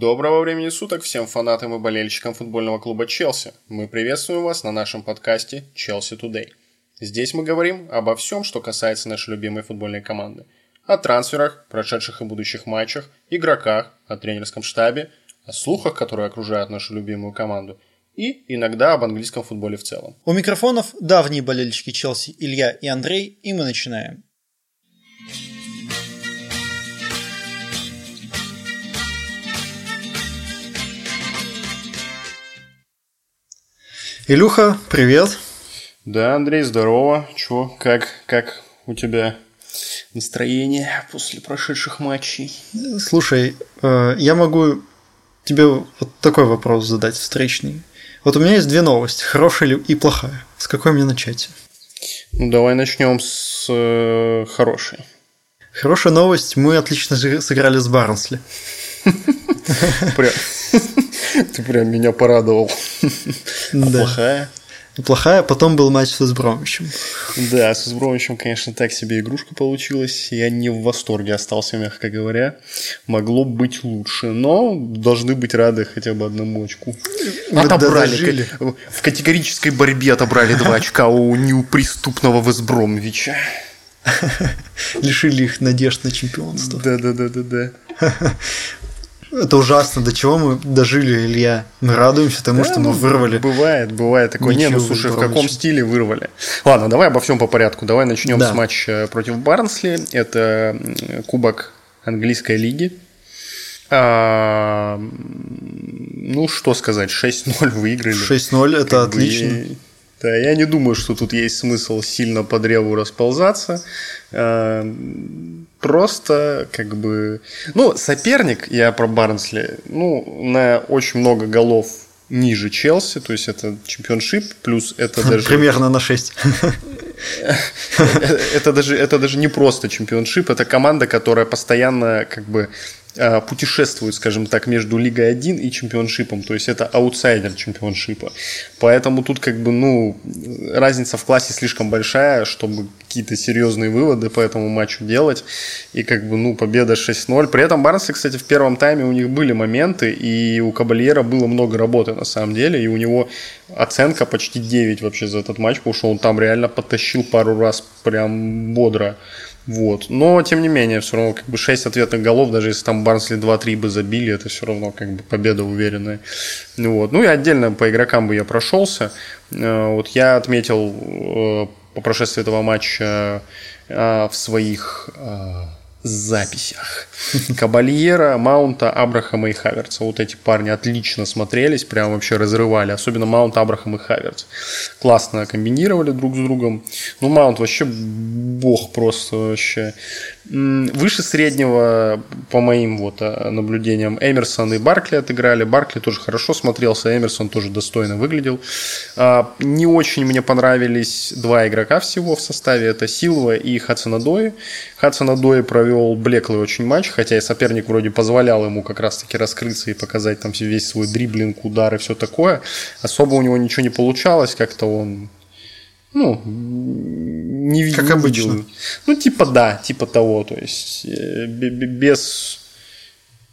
Доброго времени суток всем фанатам и болельщикам футбольного клуба Челси. Мы приветствуем вас на нашем подкасте Челси Today. Здесь мы говорим обо всем, что касается нашей любимой футбольной команды. О трансферах, прошедших и будущих матчах, игроках, о тренерском штабе, о слухах, которые окружают нашу любимую команду, и иногда об английском футболе в целом. У микрофонов давние болельщики Челси Илья и Андрей, и мы начинаем. Илюха, привет. Да, Андрей, здорово. Чё, как, как у тебя настроение после прошедших матчей? Слушай, э, я могу тебе вот такой вопрос задать встречный. Вот у меня есть две новости, хорошая и плохая. С какой мне начать? Ну, давай начнем с э, хорошей. Хорошая новость, мы отлично сыграли с Барнсли. Ты прям меня порадовал. А плохая? Плохая, потом был матч с Избромичем. Да, с Избромичем, конечно, так себе игрушка получилась. Я не в восторге остался, мягко говоря. Могло быть лучше, но должны быть рады хотя бы одному очку. Мы отобрали. В категорической борьбе отобрали два очка у неуприступного Весбромвича. Лишили их надежд на чемпионство. Да-да-да-да-да. Это ужасно, до чего мы дожили, Илья. Мы радуемся тому, да, что мы ну, вырвали. Бывает, бывает такое. Ничего, не, ну слушай, в каком стиле вырвали? Ладно, давай обо всем по порядку. Давай начнем да. с матча против Барнсли. Это кубок английской лиги. А, ну, что сказать, 6-0 выиграли. 6-0 это отлично. Бы, да, я не думаю, что тут есть смысл сильно по древу расползаться. А, просто как бы... Ну, соперник, я про Барнсли, ну, на очень много голов ниже Челси, то есть это чемпионшип, плюс это даже... Примерно на 6. Это даже, это даже не просто чемпионшип, это команда, которая постоянно как бы Э, путешествует, скажем так, между Лигой 1 и чемпионшипом, то есть это аутсайдер чемпионшипа. Поэтому тут как бы, ну, разница в классе слишком большая, чтобы какие-то серьезные выводы по этому матчу делать. И как бы, ну, победа 6-0. При этом Барнсли, кстати, в первом тайме у них были моменты, и у Кабальера было много работы на самом деле, и у него оценка почти 9 вообще за этот матч, потому что он там реально подтащил пару раз прям бодро. Вот. Но, тем не менее, все равно как бы 6 ответных голов, даже если там Барнсли 2-3 бы забили, это все равно как бы победа уверенная. Вот. Ну и отдельно по игрокам бы я прошелся. Э, вот я отметил э, по прошествии этого матча э, в своих записях. Кабальера, Маунта, Абрахама и Хаверца. Вот эти парни отлично смотрелись, прям вообще разрывали. Особенно Маунт, Абрахам и Хаверц. Классно комбинировали друг с другом. Ну, Маунт вообще бог просто вообще. Выше среднего, по моим вот а, наблюдениям, Эмерсон и Баркли отыграли. Баркли тоже хорошо смотрелся, Эмерсон тоже достойно выглядел. А, не очень мне понравились два игрока всего в составе. Это Силва и Хацанадои. Хацанадои провел блеклый очень матч, хотя и соперник вроде позволял ему как раз-таки раскрыться и показать там весь свой дриблинг, удар и все такое. Особо у него ничего не получалось, как-то он ну, не видел. Как обычно. Ну, типа да, типа того, то есть э, без,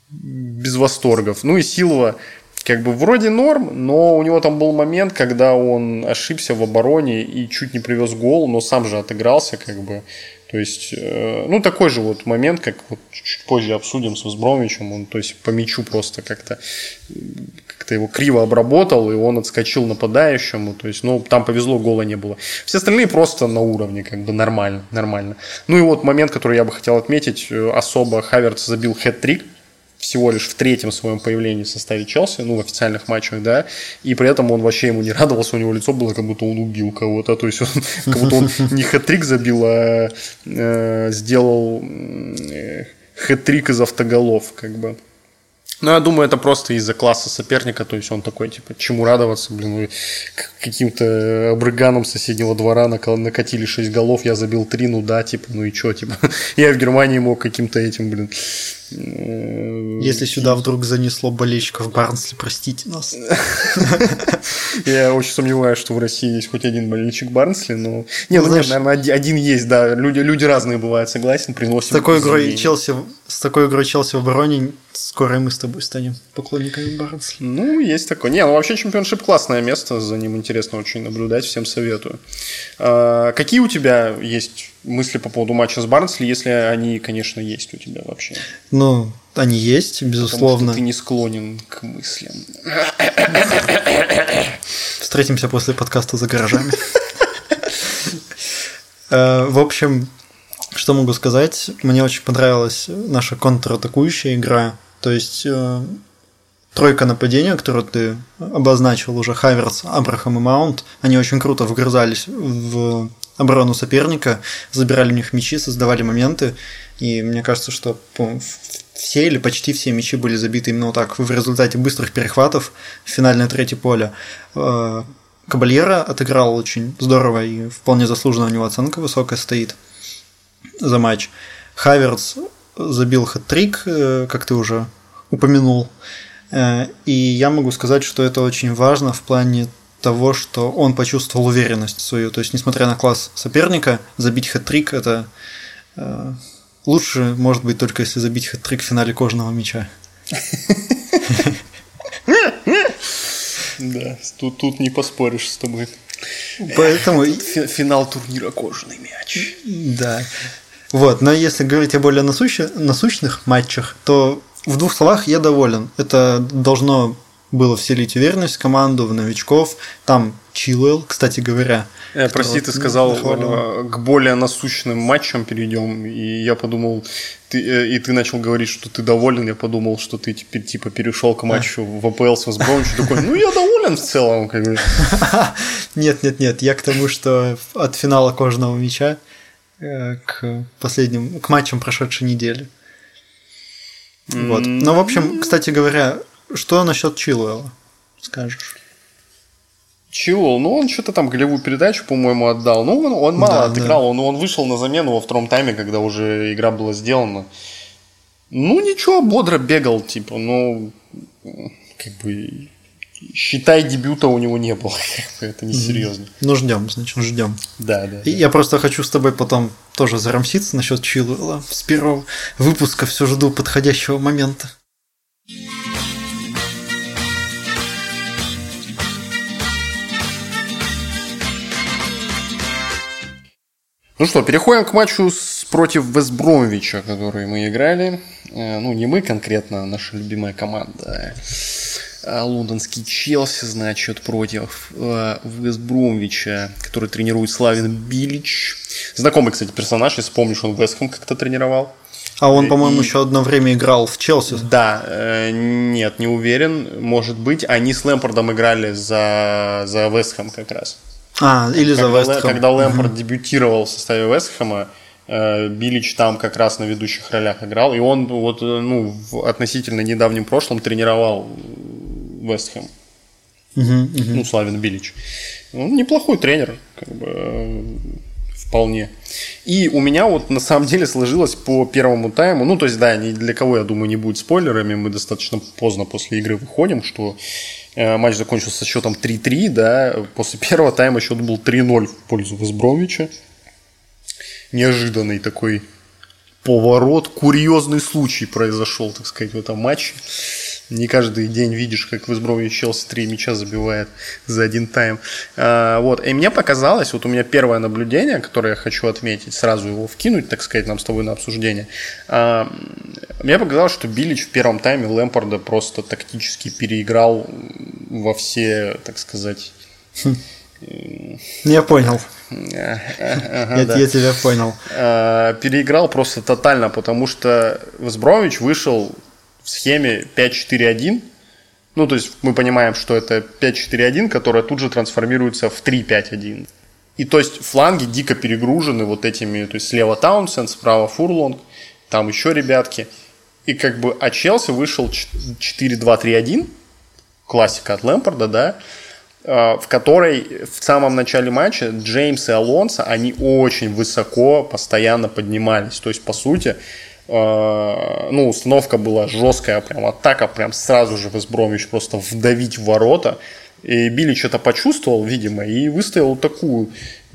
без восторгов. Ну и Силова как бы вроде норм, но у него там был момент, когда он ошибся в обороне и чуть не привез гол, но сам же отыгрался, как бы. То есть, э, ну, такой же вот момент, как вот чуть позже обсудим с Возбромичем, он, то есть, по мячу просто как-то как-то его криво обработал, и он отскочил нападающему, то есть, ну, там повезло, гола не было. Все остальные просто на уровне, как бы, нормально, нормально. Ну, и вот момент, который я бы хотел отметить, особо Хаверц забил хэт-трик, всего лишь в третьем своем появлении в составе Челси, ну, в официальных матчах, да, и при этом он вообще ему не радовался, у него лицо было, как будто он убил кого-то, то есть он, как будто он не хэт-трик забил, а э, сделал э, хэт-трик из автоголов, как бы. Ну, я думаю, это просто из-за класса соперника, то есть он такой, типа, чему радоваться, блин, каким-то обрыганом соседнего двора накатили 6 голов, я забил 3, ну да, типа, ну и чё, типа, я в Германии мог каким-то этим, блин, Э, Если сюда вдруг занесло болельщиков Барнсли, простите нас. Я очень сомневаюсь, что в России есть хоть один болельщик Барнсли, но... Не, ну, нет, наверное, один есть, да. Люди, люди разные бывают, согласен, приносим... С такой игрой Челси, с такой игрой Челси в обороне скоро мы с тобой станем поклонниками Барнсли. Ну, есть такое. Не, ну вообще чемпионшип классное место, за ним интересно очень наблюдать, всем советую. А, какие у тебя есть мысли по поводу матча с Барнсли, если они, конечно, есть у тебя вообще? Ну, они есть, безусловно. Потому что ты не склонен к мыслям. Встретимся после подкаста за гаражами. Э, в общем, что могу сказать? Мне очень понравилась наша контратакующая игра. То есть э, тройка нападения, которую ты обозначил уже, Хаверс, Абрахам и Маунт, они очень круто вгрызались в оборону соперника, забирали у них мячи, создавали моменты. И мне кажется, что все или почти все мячи были забиты именно вот так в результате быстрых перехватов в финальное третье поле. Э, Кабальера отыграл очень здорово и вполне заслуженно у него оценка высокая стоит за матч. Хаверс забил хэт-трик, э, как ты уже упомянул. Э, и я могу сказать, что это очень важно в плане того, что он почувствовал уверенность свою. То есть, несмотря на класс соперника, забить хэт-трик – это э, лучше, может быть, только если забить хэт-трик в финале кожаного мяча. Да, тут, тут не поспоришь с тобой. Поэтому... Финал турнира кожаный мяч. Да. Вот, но если говорить о более насущных матчах, то в двух словах я доволен. Это должно было вселить уверенность в команду, в новичков. Там Чилуэлл, кстати говоря. Э, прости, ты сказал, э, к более насущным матчам перейдем, и я подумал, ты, э, и ты начал говорить, что ты доволен, я подумал, что ты теперь типа перешел к матчу а. в АПЛ с Вестбромвич, такой, ну я доволен в целом. Как бы. Нет, нет, нет, я к тому, что от финала кожаного мяча к последним, к матчам прошедшей недели. Вот. Ну, в общем, кстати говоря, что насчет Чилуэлла, скажешь? Чилуэлл, ну он что-то там голевую передачу, по-моему, отдал. Ну, он, он мало да, отыграл, да. Он, он вышел на замену во втором тайме, когда уже игра была сделана. Ну, ничего, бодро бегал, типа, ну, как бы считай, дебюта у него не было. Это несерьезно. Ну, ждем, значит, ждем. Да, да. И да. я просто хочу с тобой потом тоже зарамситься насчет Чилуэлла. С первого выпуска все жду подходящего момента. Ну что, переходим к матчу с, против Вестбромвича, который мы играли. Э, ну, не мы конкретно, а наша любимая команда. А, лондонский Челси, значит, против э, Вестбромвича, который тренирует Славин Билич. Знакомый, кстати, персонаж, если помнишь, он Вестхэм как-то тренировал. А он, по-моему, и... еще одно время играл в Челси. Да, э, нет, не уверен. Может быть, они с Лэмпордом играли за, за Вестхэм как раз. А, или когда, за Вестхэм. Когда Лэмпорд угу. дебютировал в составе Вестхэма, э, Билич там как раз на ведущих ролях играл, и он вот э, ну, в относительно недавнем прошлом тренировал Вестхэм. Угу. Ну, Славин Билич. Он неплохой тренер, как бы вполне. И у меня вот на самом деле сложилось по первому тайму, ну, то есть, да, ни для кого, я думаю, не будет спойлерами, мы достаточно поздно после игры выходим, что э, матч закончился со счетом 3-3, да, после первого тайма счет был 3-0 в пользу Весбромича. Неожиданный такой поворот, курьезный случай произошел, так сказать, в этом матче. Не каждый день видишь, как в Изброве Челси три мяча забивает за один тайм. А, вот. И мне показалось, вот у меня первое наблюдение, которое я хочу отметить, сразу его вкинуть, так сказать, нам с тобой на обсуждение. А, мне показалось, что Билич в первом тайме Лэмпорда просто тактически переиграл во все, так сказать... Я понял. я, я тебя понял. А, переиграл просто тотально, потому что Возбрович вышел в схеме 5-4-1. Ну, то есть мы понимаем, что это 5-4-1, которая тут же трансформируется в 3-5-1. И то есть фланги дико перегружены вот этими, то есть слева Таунсенд, справа Фурлонг, там еще ребятки. И как бы, а Челси вышел 4-2-3-1, классика от Лэмпорда, да, а, в которой в самом начале матча Джеймс и Алонсо, они очень высоко постоянно поднимались. То есть, по сути, ну, установка была жесткая, прям атака, прям сразу же Весбромич просто вдавить в ворота. И Билич это почувствовал, видимо, и выставил такую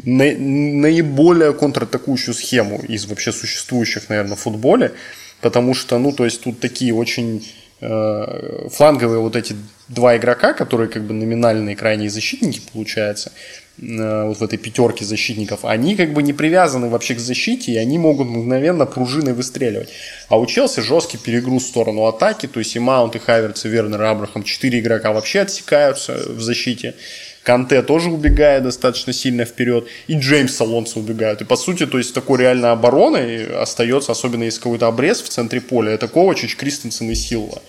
наиболее контратакующую схему из вообще существующих, наверное, в футболе. Потому что, ну, то есть тут такие очень э, фланговые вот эти два игрока, которые как бы номинальные крайние защитники, получается, э, вот в этой пятерке защитников, они как бы не привязаны вообще к защите, и они могут мгновенно пружиной выстреливать. А у Челси жесткий перегруз в сторону атаки, то есть и Маунт, и Хаверц, и Вернер, и Абрахам, четыре игрока вообще отсекаются в защите. Канте тоже убегает достаточно сильно вперед, и Джеймс Алонсо убегает. И по сути, то есть такой реально обороной остается, особенно если какой-то обрез в центре поля, это Ковачич, Кристенсен и Силва.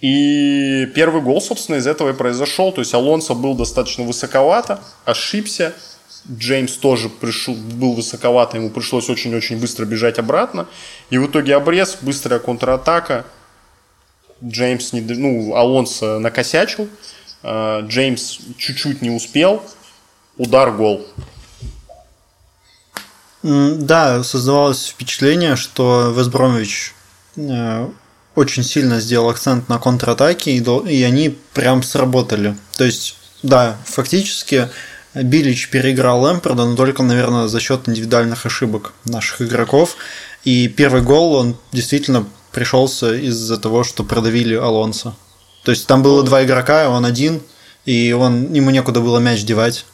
И первый гол, собственно, из этого и произошел. То есть Алонсо был достаточно высоковато, ошибся. Джеймс тоже пришел, был высоковато, ему пришлось очень-очень быстро бежать обратно. И в итоге обрез, быстрая контратака. Джеймс, не, ну, Алонсо накосячил. Э, Джеймс чуть-чуть не успел. Удар, гол. Да, создавалось впечатление, что Весбромович э, очень сильно сделал акцент на контратаке, и они прям сработали. То есть, да, фактически Билич переиграл Лэмпорда, но только, наверное, за счет индивидуальных ошибок наших игроков. И первый гол, он действительно пришелся из-за того, что продавили Алонса. То есть там было два игрока, он один, и он, ему некуда было мяч девать.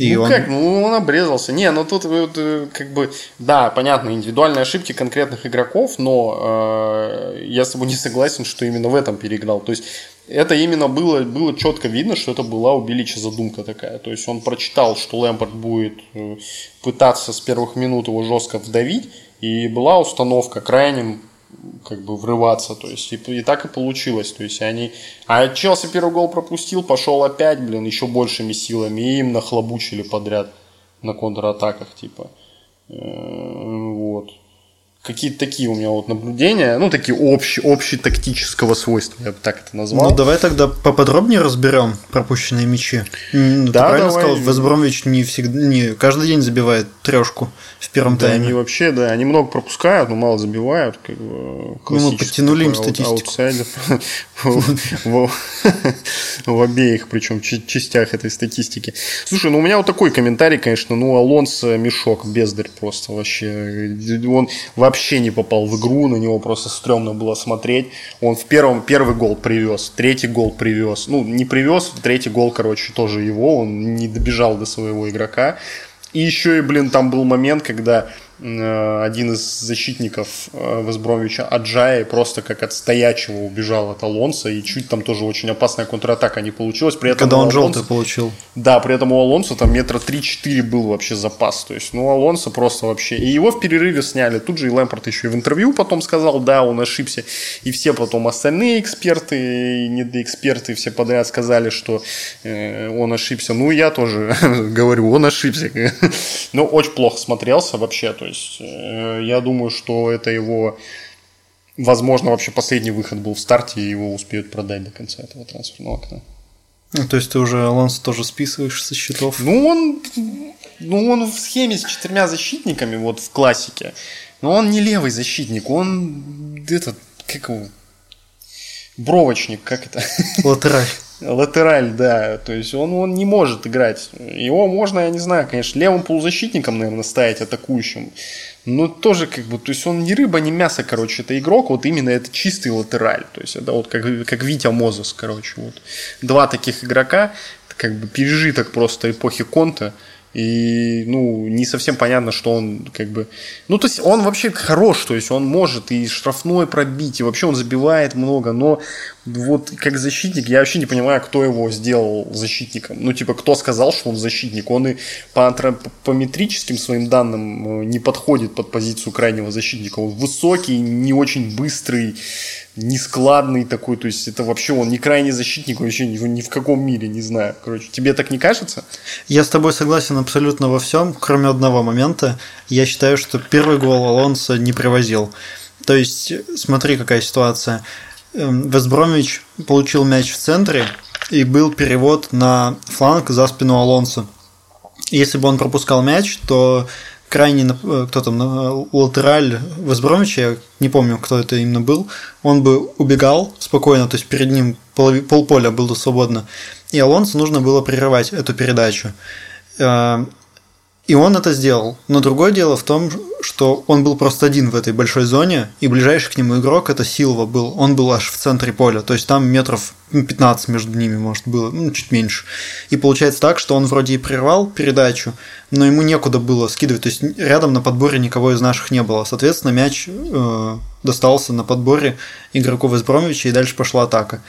И ну он... как, ну он обрезался. Не, ну тут вот, э, как бы, да, понятно, индивидуальные ошибки конкретных игроков, но э, я с тобой не согласен, что именно в этом переиграл. То есть это именно было, было четко видно, что это была у Белича задумка такая. То есть он прочитал, что Лэмпорт будет э, пытаться с первых минут его жестко вдавить, и была установка крайним как бы врываться, то есть и, и так и получилось, то есть они, а Челси первый гол пропустил, пошел опять, блин, еще большими силами, и им нахлобучили подряд на контратаках, типа, э, вот, какие-то такие у меня вот наблюдения, ну, такие общие, общие тактического свойства, я бы так это назвал. Ну, давай тогда поподробнее разберем пропущенные мячи. Ну, да, Ты правильно давай. сказал, Весбромвич не всегда, не каждый день забивает трешку в первом да, тайме. они вообще, да, они много пропускают, но мало забивают, как бы Ну, мы подтянули им статистику. в обеих, причем частях этой статистики. Слушай, ну у меня вот такой комментарий, конечно, ну Алонсо мешок, бездарь просто вообще. Он вообще не попал в игру, на него просто стрёмно было смотреть. Он в первом, первый гол привез, третий гол привез. Ну, не привез, третий гол, короче, тоже его, он не добежал до своего игрока. И еще и, блин, там был момент, когда один из защитников э, Весбромвича Аджая просто как от стоячего убежал от Алонса, и чуть там тоже очень опасная контратака не получилась. При этом Когда он Алонсо, желтый получил. Да, при этом у Алонса там метра 3-4 был вообще запас. То есть, ну, Алонсо просто вообще... И его в перерыве сняли. Тут же и Лэмпорт еще и в интервью потом сказал, да, он ошибся. И все потом остальные эксперты, и недоэксперты все подряд сказали, что э, он ошибся. Ну, я тоже говорю, он ошибся. Но очень плохо смотрелся вообще. То есть э, я думаю, что это его, возможно, вообще последний выход был в старте, и его успеют продать до конца этого трансферного окна. Ну, то есть ты уже Алонсо тоже списываешь со счетов? Ну, он, ну, он в схеме с четырьмя защитниками, вот в классике. Но он не левый защитник, он этот, как его, бровочник, как это? Латераль. Латераль, да. То есть он, он не может играть. Его можно, я не знаю, конечно, левым полузащитником, наверное, ставить атакующим. Но тоже как бы, то есть он не рыба, не мясо, короче, это игрок, вот именно это чистый латераль. То есть это вот как, как Витя Мозес, короче. Вот. Два таких игрока, это как бы пережиток просто эпохи Конта. И, ну, не совсем понятно, что он как бы... Ну, то есть он вообще хорош, то есть он может и штрафной пробить, и вообще он забивает много, но вот как защитник, я вообще не понимаю, кто его сделал защитником. Ну, типа, кто сказал, что он защитник? Он и по, антропометрическим своим данным э, не подходит под позицию крайнего защитника. Он высокий, не очень быстрый, нескладный такой, то есть это вообще он не крайний защитник, вообще ни, ни в каком мире, не знаю. Короче, тебе так не кажется? Я с тобой согласен абсолютно во всем, кроме одного момента. Я считаю, что первый гол Алонсо не привозил. То есть, смотри, какая ситуация. Эм, Вестбромович получил мяч в центре, и был перевод на фланг за спину Алонсо. Если бы он пропускал мяч, то крайне, э, кто там, латераль Весбромича, я не помню, кто это именно был, он бы убегал спокойно, то есть перед ним пол, полполя было свободно, и Алонсо нужно было прерывать эту передачу. Э, И он это сделал. Но другое дело в том, что он был просто один в этой большой зоне, и ближайший к нему игрок это Силва был. Он был аж в центре поля, то есть там метров 15 между ними, может, было, ну, чуть меньше. И получается так, что он вроде и прервал передачу, но ему некуда было скидывать, то есть рядом на подборе никого из наших не было. Соответственно, мяч э, достался на подборе игроков из Бромвича, и дальше пошла атака.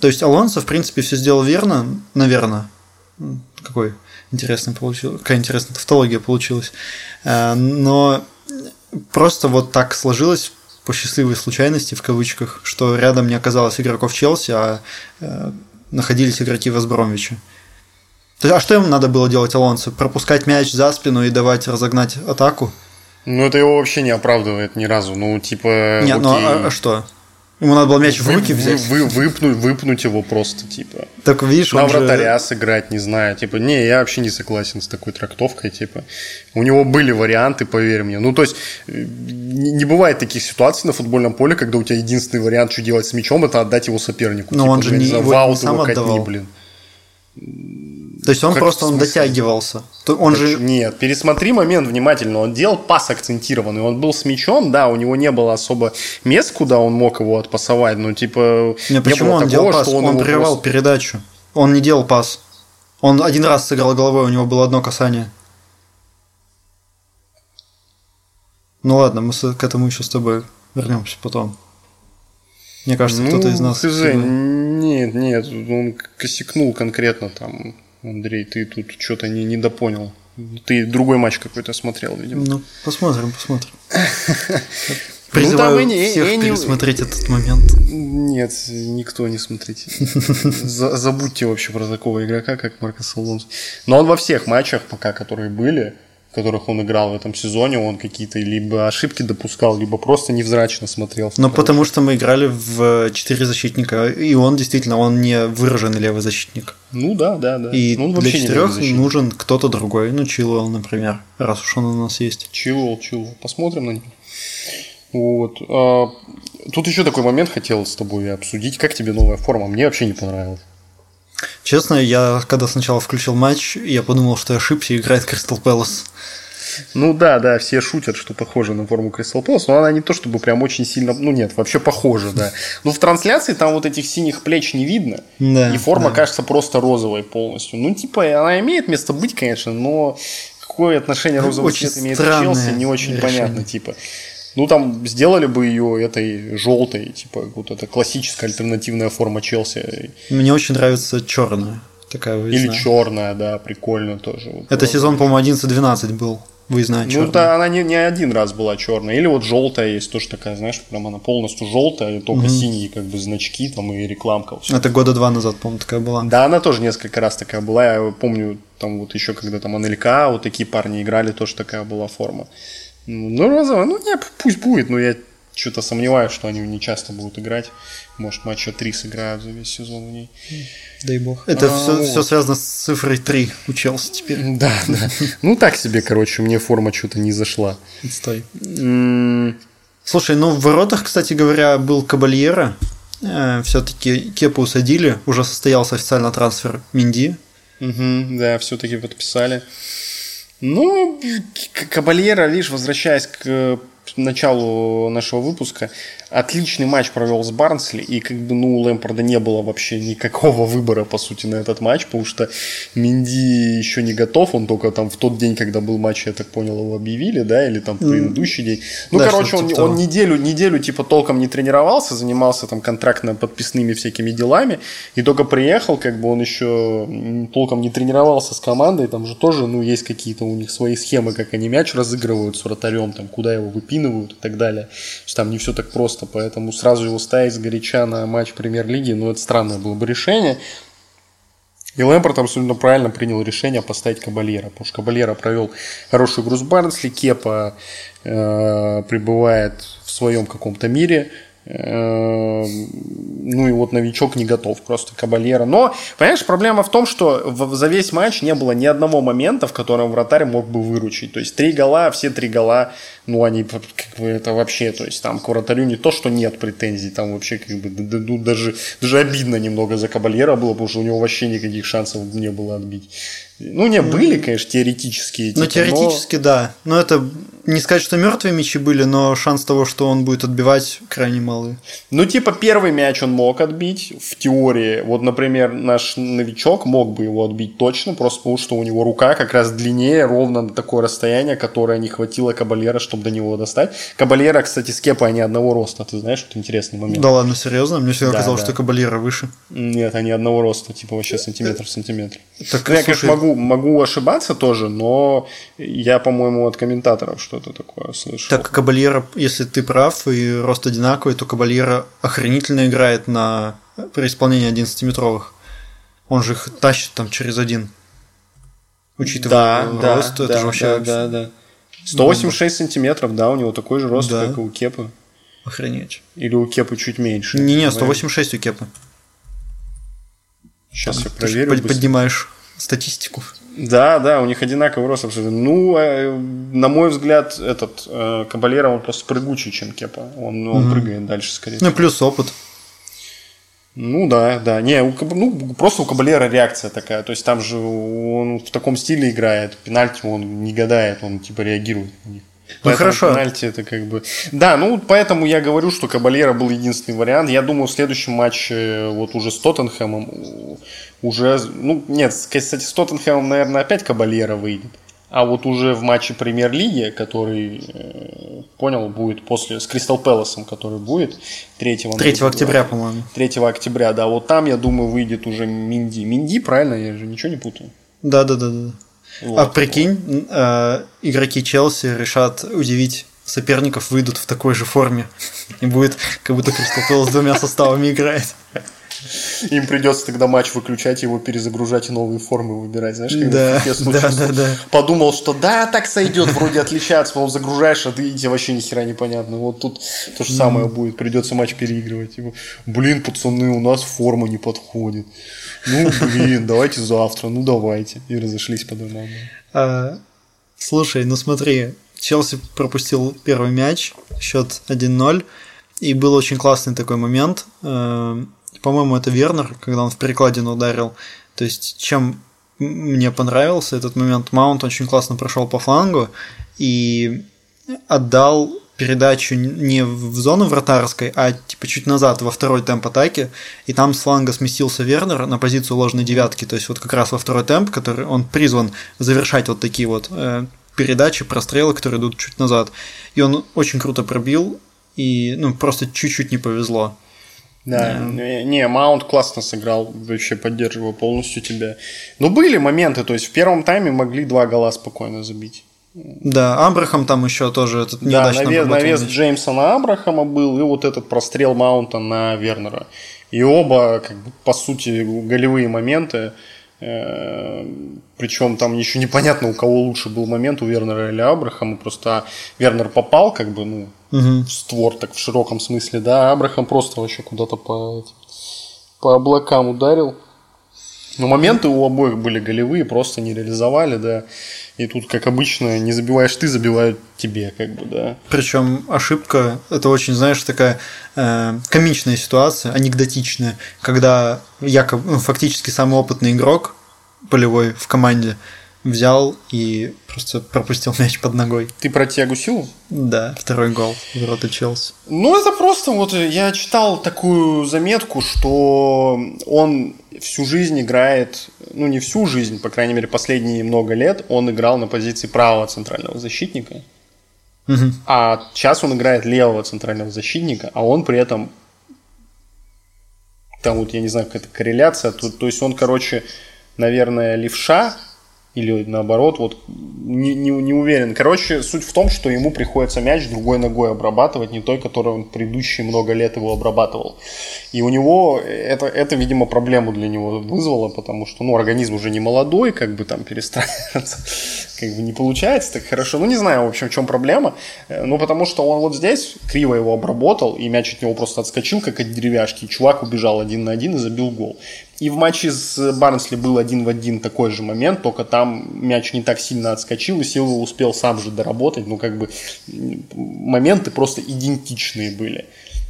То есть Алонсо, в принципе, все сделал верно, наверное. Какой интересно получилось, какая интересная тавтология получилась. Э, но просто вот так сложилось по счастливой случайности, в кавычках, что рядом не оказалось игроков Челси, а э, находились игроки Весбромвича. То есть, а что им надо было делать Алонсо? Пропускать мяч за спину и давать разогнать атаку? Ну, это его вообще не оправдывает ни разу. Ну, типа... Нет, ну а, а что? Ему надо было мяч в руки взять. Вы, выпнуть, выпнуть его просто, типа. Так видишь, На он же- вратаря сыграть, не знаю. Типа, не, я вообще не согласен с такой трактовкой, типа. У него были варианты, поверь мне. Ну, то есть, э, не бывает таких ситуаций на футбольном поле, когда у тебя единственный вариант, что делать с мячом, это отдать его сопернику. Но Типа, он же не- за его не сам его отдавал. блин. То есть он Как просто он дотягивался. Он Так, же Нет, пересмотри момент внимательно. Он делал пас акцентированный. Он был с мячом, да, у него не было особо мест, куда он мог его отпасовать. Но типа Не, почему было он такого, делал пас? что Он, его прервал просто- передачу. Он не делал пас. Он один раз сыграл головой, у него было одно касание. Ну ладно, мы к этому еще с тобой вернемся потом. Мне кажется, кто-то из нас. Ты, Жень, нет, нет, он косякнул конкретно там. Андрей, ты тут что-то не, недопонял. Ты другой матч какой-то смотрел, видимо. Ну, посмотрим, посмотрим. Ну, Призываю там и не- всех и пересмотреть этот момент. Нет, никто не смотрите. За- Забудьте вообще про такого игрока, как Маркос Алонсо. Но он во всех матчах пока, которые были, которых он играл в этом сезоне, он какие-то либо ошибки допускал, либо просто невзрачно смотрел. Ну, потому что мы играли в четыре защитника, и он действительно, он не выраженный левый защитник. Ну да, да, да. И Ну, для четырех нужен кто-то другой. Ну, Чилуэлл, например, раз уж он у нас есть. Чилл, чилл. Посмотрим на него. Вот. А, Тут еще такой момент хотел с тобой обсудить. Как тебе новая форма? Мне вообще не понравилось. Честно, я когда сначала включил матч, я подумал, что я ошибся, играет Кристал Пэлас. Ну да, да, все шутят, что похоже на форму Кристал Пэлас, но она не то чтобы прям очень сильно, ну нет, вообще похожа, да. Но в трансляции там вот этих синих плеч не видно, Да, и форма да. кажется просто розовой полностью. Ну типа она имеет место быть, конечно, но какое отношение розовый Очень цвет имеет к Челси, не очень решение. понятно, типа. Ну там сделали бы ее этой желтой, типа вот эта классическая альтернативная форма Челси. Мне очень нравится черная такая Или выездная. черная, да, прикольно тоже. Вот Это просто. сезон, по-моему, 11-12 был. Выездная Ну черная. да, она не, не один раз была черная. Или вот желтая есть тоже такая, знаешь, прям она полностью желтая, только синие как бы значки там и рекламка. всё. Это года два назад, по-моему, такая была. Да, она тоже несколько раз такая была. Я помню, там вот еще когда там НЛК, вот такие парни играли, тоже такая была форма. Ну, розовая, ну не, пусть будет, но я что-то сомневаюсь, что они не часто будут играть. Может, матча три сыграют за весь сезон в ней. Дай бог. Это А, все, вот. все связано с цифрой 3 у Челси теперь. Да, да. Ну так себе, короче, мне форма что-то не зашла. Отстой. М, Слушай, ну в воротах, кстати говоря, был Кабальера. все-таки Кепу усадили. Уже состоялся официально трансфер Минди. Мгм, да, все-таки подписали. Ну, Кабальера, видишь, возвращаясь к э, началу нашего выпуска, отличный матч провел с Барнсли, и как бы, ну, у Лэмпорда не было вообще никакого выбора, по сути, на этот матч, потому что Минди еще не готов, он только там в тот день, когда был матч, я так понял, его объявили, да, или там в предыдущий день. Ну, Да, короче, он, типа он неделю, неделю, типа, толком не тренировался, занимался там контрактно-подписными всякими делами, и только приехал, как бы он еще толком не тренировался с командой, там же тоже, ну, есть какие-то у них свои схемы, как они мяч разыгрывают с вратарем, там, куда его выпинывают и так далее, там не все так просто, поэтому сразу его ставить сгоряча на матч премьер-лиги, ну, это странное было бы решение, и Лэмпорт абсолютно правильно принял решение поставить Кабальера, потому что Кабальера провел хорошую игру с Барнсли, Кепа э, пребывает в своем каком-то мире, ну и вот новичок не готов, просто Кабальера. Но, понимаешь, проблема в том, что за весь матч не было ни одного момента, в котором вратарь мог бы выручить. То есть три гола, все три гола, ну они как бы это вообще, то есть там к вратарю не то, что нет претензий, там вообще как бы ну, даже, даже обидно немного за Кабальера было, потому что у него вообще никаких шансов не было отбить. Ну, не, были, конечно, теоретические. Ну, типа, теоретически, но... да. Но это не сказать, что мертвые мячи были, но шанс того, что он будет отбивать, крайне малый. Ну, типа, первый мяч он мог отбить в теории. Вот, например, наш новичок мог бы его отбить точно, просто потому что у него рука как раз длиннее, ровно на такое расстояние, которое не хватило Кабалера, чтобы до него достать. Кабалера, кстати, с Кепой они одного роста. Ты знаешь, вот интересный момент. Да ладно, серьезно? Мне всегда да, казалось, да. что Кабалера выше. Нет, они одного роста, типа вообще сантиметр в сантиметр. Так, ну, я, слушай... конечно, могу, могу ошибаться тоже, но я, по-моему, от комментаторов что-то такое слышал. Так Кабальера, если ты прав и рост одинаковый, то Кабальера охренительно играет на при исполнении 11-метровых. Он же их тащит там через один. Учитывая да, рост, да, это да, же вообще... Да, да, да. 186 сантиметров, да, у него такой же рост, да. как и у Кепы. Охренеть. Или у Кепы чуть меньше. Не-не, 186 у Кепы. Сейчас Там, я проверю. Ты поднимаешь статистику. Да, да, у них одинаковый рост абсолютно. Ну, э, на мой взгляд, этот э, Кабалера, он просто прыгучий, чем Кепа. Он, он mm-hmm. прыгает дальше, скорее Ну, плюс опыт. Ну да, да. Не, у, ну, просто у Кабалера реакция такая. То есть там же он в таком стиле играет. Пенальти он не гадает, он типа реагирует на них. Ну хорошо. Пенальти это как бы. Да, ну поэтому я говорю, что Кабалера был единственный вариант. Я думаю, в следующем матче вот уже с Тоттенхэмом уже. Ну, нет, кстати, с Тоттенхэмом, наверное, опять Кабалера выйдет. А вот уже в матче премьер-лиги, который, э, понял, будет после, с Кристал Пэласом, который будет 3, 3 октября, по-моему. 3 октября, да. Вот там, я думаю, выйдет уже Минди. Минди, правильно? Я же ничего не путаю. Да, да, да, да. Вот. А прикинь, э, игроки Челси решат удивить соперников, выйдут в такой же форме. И будет, как будто Кристал Пэлас с двумя составами играет. Им придется тогда матч выключать, его перезагружать и новые формы выбирать. Знаешь, как да, да, да, да. подумал, что да, так сойдет, вроде отличаться, но загружаешь, а ты тебе вообще ни хера непонятно. Вот тут то же самое mm. будет, придется матч переигрывать. Типа, блин, пацаны, у нас форма не подходит. Ну, блин, давайте завтра, ну давайте. И разошлись по домам. А, слушай, ну смотри, Челси пропустил первый мяч, счет 1-0. И был очень классный такой момент. Э, по-моему, это Вернер, когда он в перекладину ударил. То есть, чем мне понравился этот момент, Маунт очень классно прошел по флангу и отдал передачу не в зону вратарской, а типа чуть назад во второй темп атаки, и там с фланга сместился Вернер на позицию ложной девятки, то есть вот как раз во второй темп, который он призван завершать вот такие вот э, передачи, прострелы, которые идут чуть назад. И он очень круто пробил, и ну просто чуть-чуть не повезло. Да, не, не, Маунт классно сыграл, вообще поддерживаю полностью тебя. Но были моменты, то есть в первом тайме могли два гола спокойно забить. Да, Абрахам там еще тоже этот Да, навес, навес Джеймса на Абрахама был, и вот этот прострел Маунта на Вернера. И оба, как бы, по сути, голевые моменты. Э, Причем там еще непонятно, у кого лучше был момент, у Вернера или Абрахама. Просто Вернер попал, как бы, ну, угу. в створ, так в широком смысле, да, Абрахам просто вообще куда-то по, по облакам ударил. Но моменты у обоих были голевые, просто не реализовали, да. И тут, как обычно, не забиваешь ты, забивают тебе, как бы, да. Причем ошибка, это очень, знаешь, такая э, комичная ситуация, анекдотичная, когда якобы, ну, фактически самый опытный игрок полевой в команде взял и просто пропустил мяч под ногой. Ты про Тиагу Силу? Да, второй гол в ворота Челси. Ну, это просто вот я читал такую заметку, что он всю жизнь играет, ну не всю жизнь, по крайней мере последние много лет, он играл на позиции правого центрального защитника. Угу. А сейчас он играет левого центрального защитника, а он при этом там вот я не знаю, какая-то корреляция, то, то есть он, короче, наверное, левша, или наоборот, вот не, не, не уверен. Короче, суть в том, что ему приходится мяч другой ногой обрабатывать, не той, которой он предыдущие много лет его обрабатывал. И у него это, это, видимо, проблему для него вызвало, потому что, ну, организм уже не молодой, как бы там перестраиваться, как бы не получается так хорошо. Ну, не знаю, в общем, в чем проблема. Э, ну, потому что он вот здесь криво его обработал, и мяч от него просто отскочил, как от деревяшки, и чувак убежал один на один и забил гол. И в матче с Барнсли был один в один такой же момент, только там мяч не так сильно отскочил, и Силва успел сам же доработать. Ну, как бы моменты просто идентичные были.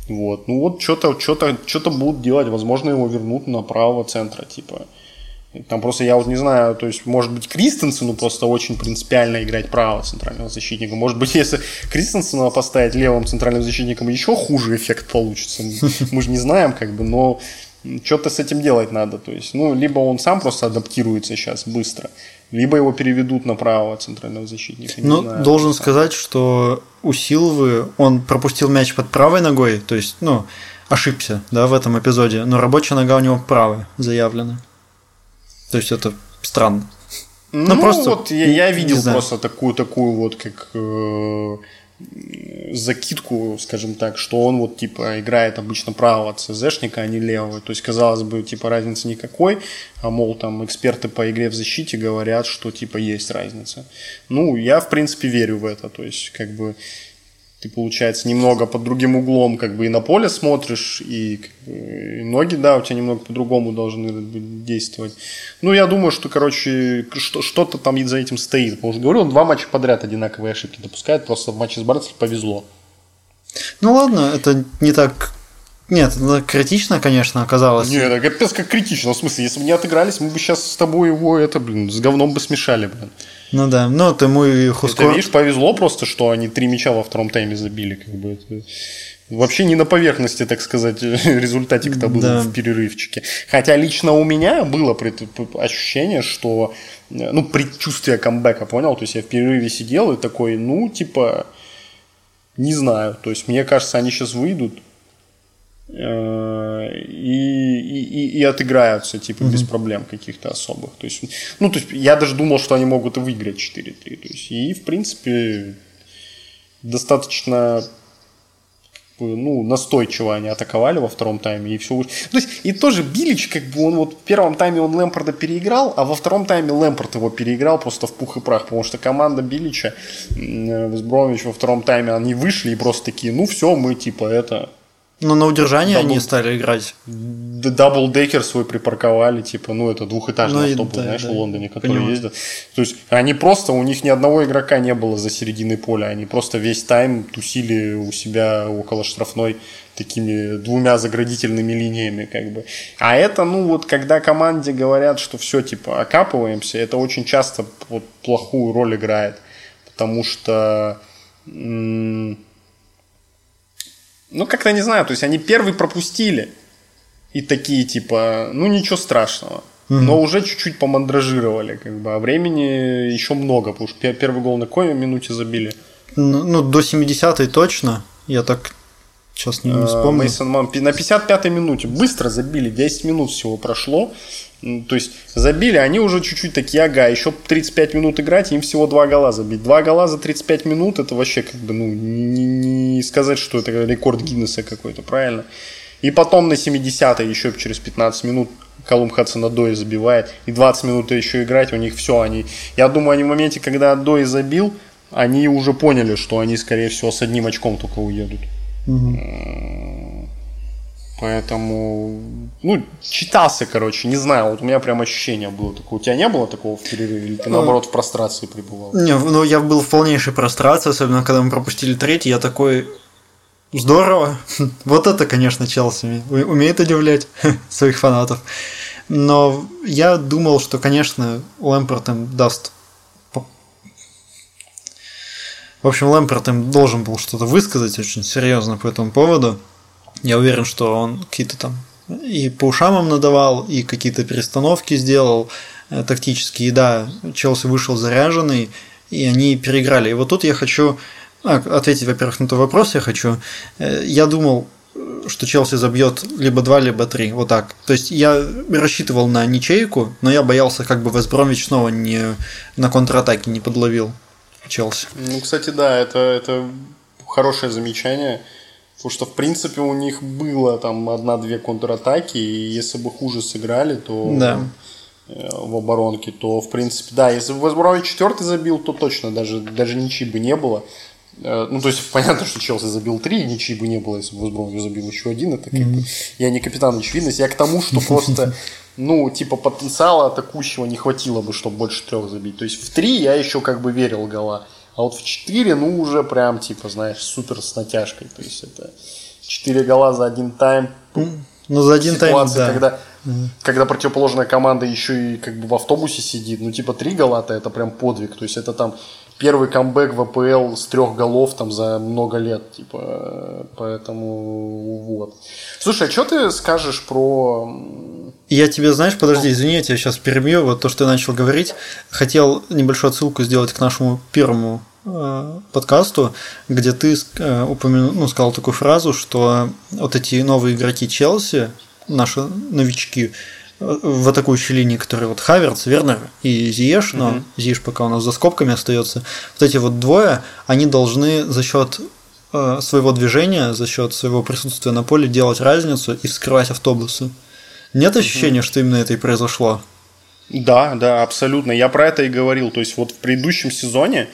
Вот. Ну вот что-то что-то что-то будут делать. Возможно, его вернут на правого центра, типа. Там просто я вот не знаю, то есть, может быть, Кристенсену просто очень принципиально играть правого центрального защитника. Может быть, если Кристенсена поставить левым центральным защитником, еще хуже эффект получится. Мы же не знаем, как бы, но что-то с этим делать надо. То есть, ну, либо он сам просто адаптируется сейчас быстро, либо его переведут на правого центрального защитника. Ну, знаю, должен сказать, что у Силвы он пропустил мяч под правой ногой, то есть, ну, ошибся, да, в этом эпизоде, но рабочая нога у него правая заявлена. То есть это странно. Ну, ну просто вот я, я видел просто такую такую вот как э, закидку, скажем так, что он вот типа играет обычно правого ЦЗшника, а не левого. То есть, казалось бы, типа разницы никакой, а мол, там эксперты по игре в защите говорят, что типа есть разница. Ну, я в принципе верю в это. То есть, как бы ты, получается, немного под другим углом как бы и на поле смотришь, и, и ноги, да, у тебя немного по-другому должны действовать. Ну, я думаю, что, короче, что, что-то там за этим стоит. Потому что, говорю, он два матча подряд одинаковые ошибки допускает, просто в матче с Барнсли повезло. Ну, ладно, это не так нет, это критично, конечно, оказалось. Нет, это капец как критично. В смысле, если бы не отыгрались, мы бы сейчас с тобой его, это, блин, с говном бы смешали, блин. Ну да, ну ты мой Хуско... Это, видишь, повезло просто, что они три мяча во втором тайме забили, как бы это... Вообще не на поверхности, так сказать, результатик-то был да. в перерывчике. Хотя лично у меня было ощущение, что, ну, предчувствие камбэка, понял? То есть я в перерыве сидел и такой, ну, типа, не знаю. То есть мне кажется, они сейчас выйдут, и, и, и отыграются, типа, mm-hmm. без проблем каких-то особых. То есть, ну, то есть, я даже думал, что они могут и выиграть 4-3. То есть, и, в принципе, достаточно ну, настойчиво они атаковали во втором тайме, и все То есть, и тоже Билич, как бы, он вот в первом тайме он Лэмпорда переиграл, а во втором тайме Лэмпорд его переиграл просто в пух и прах, потому что команда Билича, Вест Бромвич во втором тайме, они вышли и просто такие, ну, все, мы, типа, это, но на удержание Дабл... они стали играть. Даблдекер свой припарковали, типа, ну, это двухэтажный ну, автобус, да, знаешь, да, в Лондоне, который понимаю. ездит. То есть, они просто, у них ни одного игрока не было за серединой поля, они просто весь тайм тусили у себя около штрафной такими двумя заградительными линиями, как бы. А это, ну, вот, когда команде говорят, что все, типа, окапываемся, это очень часто вот, плохую роль играет, потому что м- ну, как-то не знаю, то есть они первый пропустили. И такие, типа, ну ничего страшного. Угу. Но уже чуть-чуть помандражировали, как бы, а времени еще много, потому что первый гол на какой минуте забили? Ну, ну до 70-й точно. Я так сейчас не, не а, вспомню. Мейсон Маунт на 55-й минуте быстро забили, 10 минут всего прошло. То есть забили, они уже чуть-чуть такие, ага, еще 35 минут играть, им всего два гола забить. Два гола за 35 минут, это вообще как бы, ну, не, не сказать, что это рекорд Гиннесса какой-то, правильно? И потом на 70-й еще через 15 минут Колумб Хадсон Дой забивает, и 20 минут еще играть, у них все, они... Я думаю, они в моменте, когда Дой забил, они уже поняли, что они, скорее всего, с одним очком только уедут. Угу. Поэтому, ну, читался, короче, не знаю, вот у меня прям ощущение было такое. У тебя не было такого в перерыве, или ты наоборот в прострации пребывал? Не, ну я был в полнейшей прострации, особенно когда мы пропустили третий, я такой, здорово, вот это, конечно, Челси умеет удивлять своих фанатов. Но я думал, что, конечно, Лэмпорт им даст в общем, Лэмпорт им должен был что-то высказать очень серьезно по этому поводу. Я уверен, что он какие-то там и по ушам им надавал, и какие-то перестановки сделал э, тактические. И да, Челси вышел заряженный, и они переиграли. И вот тут я хочу а, ответить, во-первых, на тот вопрос я хочу. Э, я думал, что Челси забьет либо два, либо три, вот так. То есть я рассчитывал на ничейку, но я боялся, как бы Весбромвич снова не на контратаке не подловил Челси. Ну, кстати, да, это, это хорошее замечание. Потому что, в принципе, у них было там одна-две контратаки, и если бы хуже сыграли, то Да. э, в оборонке, то, в принципе, да, если бы Вестброуи четвертый забил, то точно даже, даже ничьи бы не было. Э, Ну, то есть, понятно, что Челси забил три, ничьи бы не было, если бы Вестброуи забил еще один. Это как бы... Я не капитан очевидность, я к тому, что просто, ну, типа, потенциала атакующего не хватило бы, чтобы больше трех забить. То есть, в три я еще как бы верил гола. А вот в 4, ну, уже прям, типа, знаешь, супер с натяжкой. То есть, это 4 гола за один тайм. Ну, за один тайм, Ситуация, да. когда, когда противоположная команда еще и как бы в автобусе сидит. Ну, типа, 3 гола-то это прям подвиг. То есть, это там первый камбэк в АПЛ с трех голов там за много лет. Типа, поэтому вот. Слушай, а что ты скажешь про... Я тебе, знаешь, подожди, извини, я тебя сейчас перебью. Вот то, что я начал говорить. Хотел небольшую отсылку сделать к нашему первому подкасту, где ты э, упомянул, ну, сказал такую фразу, что вот эти новые игроки Челси, наши новички, э, в атакующей линии, которые вот Хаверц, Вернер и Зиеш, но Мгм. Зиеш пока у нас за скобками остается, вот эти вот двое, они должны за счет э, своего движения, за счет своего присутствия на поле делать разницу и вскрывать автобусы. Нет ощущения, что именно это и произошло? Да, да, абсолютно. Я про это и говорил. То есть вот в предыдущем сезоне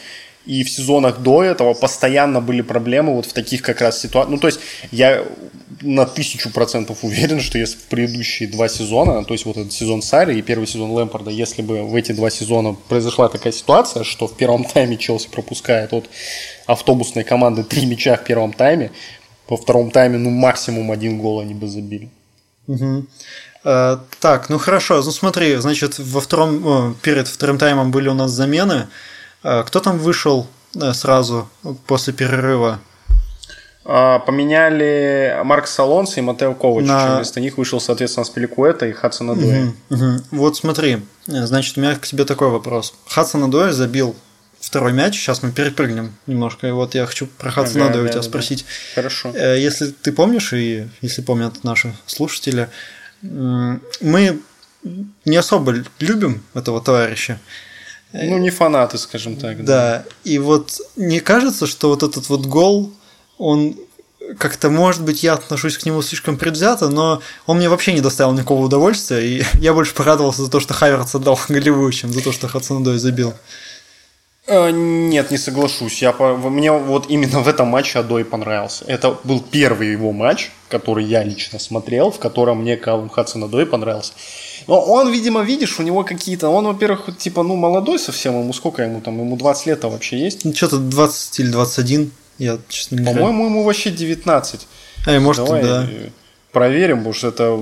и в сезонах до этого постоянно были проблемы вот в таких как раз ситуациях. Ну, то есть я на тысячу процентов уверен, что если в предыдущие два сезона, то есть вот этот сезон Сари и первый сезон Лэмпорда, если бы в эти два сезона произошла такая ситуация, что в первом тайме Челси пропускает от автобусной команды три мяча в первом тайме, во втором тайме, ну, максимум один гол они бы забили. Мгм. Э, так, ну хорошо, ну смотри, значит, во втором, перед вторым таймом были у нас замены. Э, кто там вышел э, сразу после перерыва? А, Поменяли Марк Алонсо и Матео Ковачича. На- Вместо них вышел, соответственно, Спиликуэта и Хадсон Адуэ. Мгм, мгм. Вот смотри, э, значит, у меня к тебе такой вопрос. Хадсон Адуэль забил второй мяч, сейчас мы перепрыгнем немножко, и вот я хочу про Хадсона Ага, Адуэля да, тебя да, да. спросить. Хорошо. Э, Если ты помнишь, и если помнят наши слушатели, мы не особо любим этого товарища. Ну, не фанаты, скажем так. Да, и вот не кажется, что вот этот вот гол, он как-то, может быть, я отношусь к нему слишком предвзято, но он мне вообще не доставил никакого удовольствия, и я больше порадовался за то, что Хаверц отдал голевую, чем за то, что Хадсонадой забил. Э, Нет, не соглашусь. Я. Мне вот именно в этом матче Адой понравился. Это был первый его матч, который я лично смотрел, в котором мне Калум Хадсон Адой понравился. Но он, видимо, видишь, у него какие-то... Он, во-первых, типа, ну, молодой совсем, ему сколько ему там? Ему 20 лет вообще есть? Ну, что-то 20 или 21, я, честно говоря. По-моему, ему вообще 19. А, и может, Давай да. э, проверим, потому что это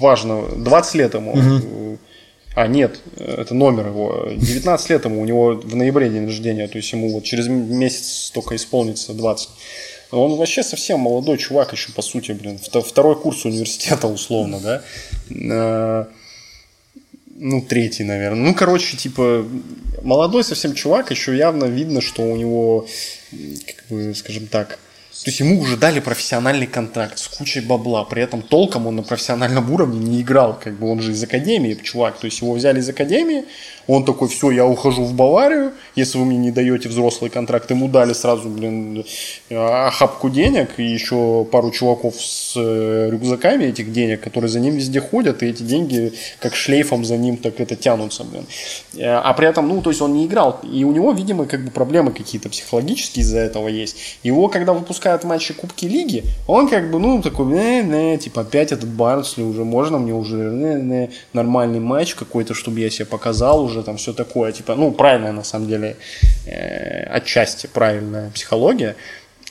важно. 20 лет ему. Э, А, нет, это номер его. 19 лет ему, у него в ноябре день рождения, то есть ему вот через месяц только исполнится 20. Он вообще совсем молодой чувак еще, по сути, блин. Вто- Второй курс университета, условно, да. Э, Ну, третий, наверное. Ну, короче, типа, молодой совсем чувак, еще явно видно, что у него, как бы, скажем так, то есть ему уже дали профессиональный контракт с кучей бабла. При этом толком он на профессиональном уровне не играл. Как бы он же из академии, чувак. То есть его взяли из академии. Он такой, все, я ухожу в Баварию. Если вы мне не даете взрослый контракт, ему дали сразу, блин, охапку денег и еще пару чуваков с э, рюкзаками этих денег, которые за ним везде ходят, и эти деньги как шлейфом за ним так это тянутся, блин. Э, А при этом, ну, то есть он не играл. И у него, видимо, как бы проблемы какие-то психологические из-за этого есть. Его, когда выпускают в матче Кубки Лиги, он как бы, ну, такой, не, не, типа, опять этот Барнсли уже можно мне уже не, не, нормальный матч какой-то, чтобы я себя показал уже, там все такое, типа, ну, правильная на самом деле, э, отчасти правильная психология.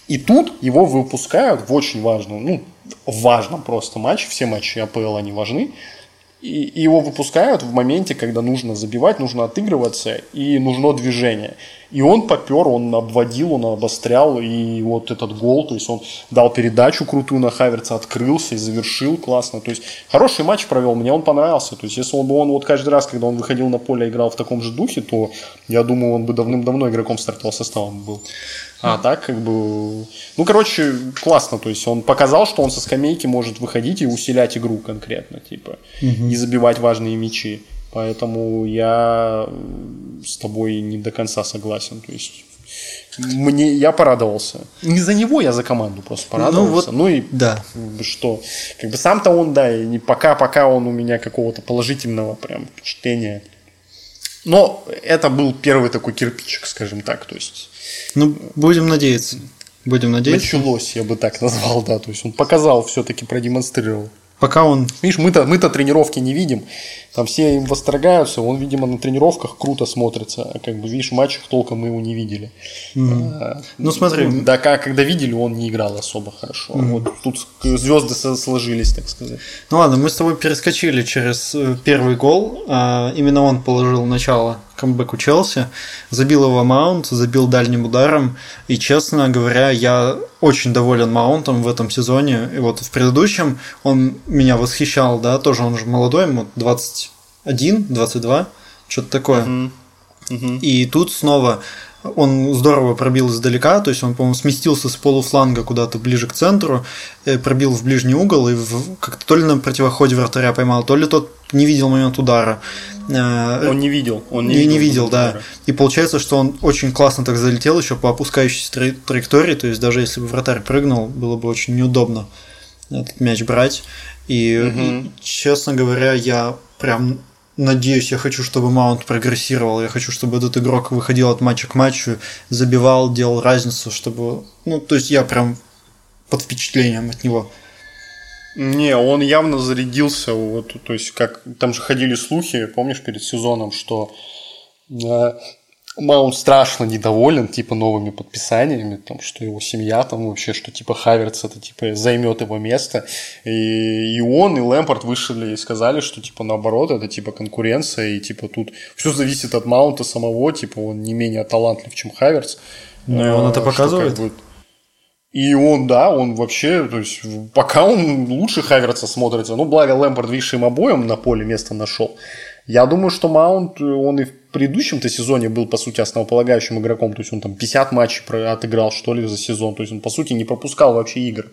И тут его выпускают в очень важном, ну, важном просто матче, все матчи АПЛ, они важны, и его выпускают в моменте, когда нужно забивать, нужно отыгрываться и нужно движение. И он попер, он обводил, он обострял, и вот этот гол, то есть он дал передачу крутую на Хаверца, открылся и завершил классно. То есть хороший матч провел, мне он понравился. То есть если бы он вот каждый раз, когда он выходил на поле, играл в таком же духе, то я думаю, он бы давным-давно игроком стартового состава был. А так, как бы... Ну, короче, классно. То есть он показал, что он со скамейки может выходить и усилять игру конкретно, типа, и забивать важные мячи. Поэтому я м, с тобой не до конца согласен. То есть мне, я порадовался. Не за него, я за команду просто порадовался. Ну, вот, ну и да. что, как бы сам-то он, да, и пока-пока он у меня какого-то положительного прям впечатления. Но это был первый такой кирпичик, скажем так, то есть. Ну, будем надеяться. Будем надеяться. Началось, я бы так назвал, да. То есть он показал, все-таки продемонстрировал. Пока он... Видишь, мы-то, мы-то тренировки не видим. Там все им восторгаются. Он, видимо, на тренировках круто смотрится. А как бы, видишь, в матчах толком мы его не видели. Mm-hmm. А, ну, смотри. Ну, да, как, когда видели, он не играл особо хорошо. Mm-hmm. Вот тут звезды сложились, так сказать. Ну ладно, мы с тобой перескочили через э, первый гол. А, именно он положил начало камбэку Челси, забил его Маунт, забил дальним ударом, и, честно говоря, я очень доволен Маунтом в этом сезоне, и вот в предыдущем он меня восхищал, да, тоже он же молодой, ему 21, 22, что-то такое. Uh-huh. Uh-huh. И тут снова он здорово пробил издалека, то есть он, по-моему, сместился с полуфланга куда-то ближе к центру, э, пробил в ближний угол и как-то то ли на противоходе вратаря поймал, то ли тот не видел момент удара. Э, он не видел. Он не, не видел, не видел да. Удара. И получается, что он очень классно так залетел еще по опускающейся траектории, то есть даже если бы вратарь прыгнул, было бы очень неудобно этот мяч брать. И, угу. и честно говоря, я прям надеюсь, я хочу, чтобы Маунт прогрессировал, я хочу, чтобы этот игрок выходил от матча к матчу, забивал, делал разницу, чтобы... Ну, то есть я прям под впечатлением от него. Не, он явно зарядился, вот, то есть как там же ходили слухи, помнишь, перед сезоном, что э, Маунт страшно недоволен, типа, новыми подписаниями, там, что его семья там вообще, что, типа, Хаверц это, типа, займет его место. И, и он, и Лэмпорт вышли и сказали, что, типа, наоборот, это, типа, конкуренция, и, типа, тут все зависит от Маунта самого, типа, он не менее талантлив, чем Хаверц. Ну, и он это показывает. Что, как бы, и он, да, он вообще, то есть, пока он лучше Хаверца смотрится. Ну, благо Лэмпорт, видишь, им обоим на поле место нашел. Я думаю, что Маунт, он и в предыдущем-то сезоне был, по сути, основополагающим игроком. То есть он там 50 матчей отыграл, что ли, за сезон. То есть он, по сути, не пропускал вообще игр.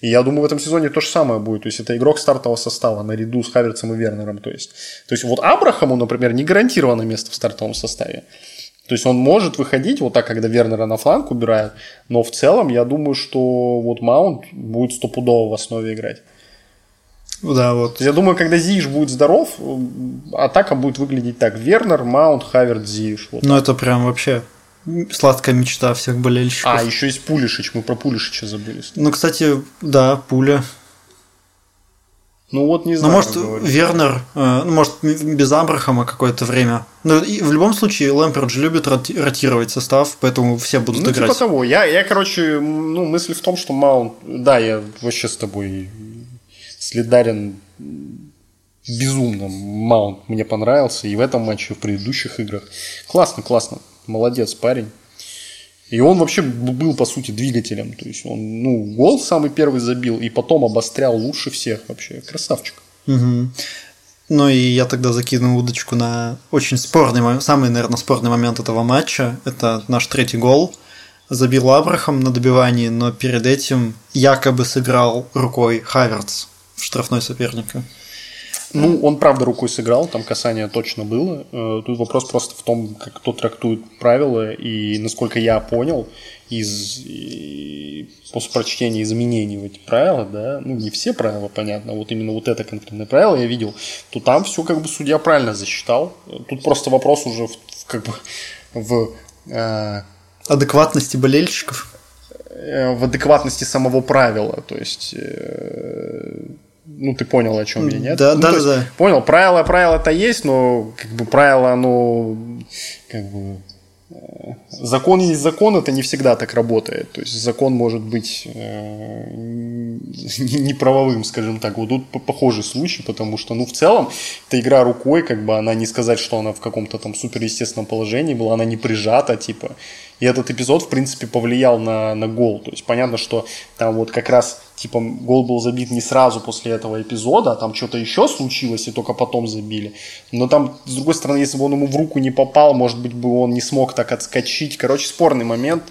И я думаю, в этом сезоне то же самое будет. То есть это игрок стартового состава наряду с Хаверцем и Вернером. То есть, то есть вот Абрахаму, например, не гарантировано место в стартовом составе. То есть он может выходить вот так, когда Вернера на фланг убирают, но в целом я думаю, что вот Маунт будет стопудово в основе играть. Да, вот. Я думаю, когда Зиш будет здоров, атака будет выглядеть так. Вернер, Маунт, Хаверт, Зиш. Вот ну, это прям вообще сладкая мечта всех болельщиков. А, еще есть Пулишич. Мы про Пулишича забыли. Ну, кстати, да, Пуля. Ну вот не ну, знаю. Ну, может, говорить. Вернер, э, ну, может, без Абрахама какое-то время. Но и в любом случае, Лэмперд же любит ротировать состав, поэтому все будут ну, играть. Типа того. Я, я, короче, ну, мысль в том, что Маунт... Да, я вообще с тобой солидарен безумно. Маунт мне понравился и в этом матче, и в предыдущих играх. Классно, классно. Молодец парень. И он вообще был, по сути, двигателем. То есть он, ну, гол самый первый забил, и потом обострял лучше всех вообще. Красавчик. Угу. Ну и я тогда закину удочку на очень спорный, самый, наверное, спорный момент этого матча. Это наш третий гол. Забил Абрахам на добивании, но перед этим якобы сыграл рукой Хаверц в штрафной соперника. Ну, он правда рукой сыграл, там касание точно было. Э, тут вопрос просто в том, как кто трактует правила, и насколько я понял из после прочтения изменений в эти правила, да, ну не все правила, понятно, вот именно вот это конкретное правило я видел, то там все как бы судья правильно засчитал. Тут просто вопрос уже в, в как бы в э, адекватности болельщиков э, в адекватности самого правила, то есть э, ну, ты понял, о чем я, нет? Да, ну, да, да, да. Понял, правило, правило-то есть, но как бы правило, оно как бы э, закон есть закон, это не всегда так работает. То есть закон может быть э, неправовым, скажем так. Вот тут похожий случай, потому что, ну, в целом, эта игра рукой, как бы она не сказать, что она в каком-то там суперестественном положении была, она не прижата, типа. И этот эпизод, в принципе, повлиял на, на гол. То есть понятно, что там вот как раз типа гол был забит не сразу после этого эпизода, а там что-то еще случилось и только потом забили. Но там, с другой стороны, если бы он ему в руку не попал, может быть, бы он не смог так отскочить. Короче, спорный момент.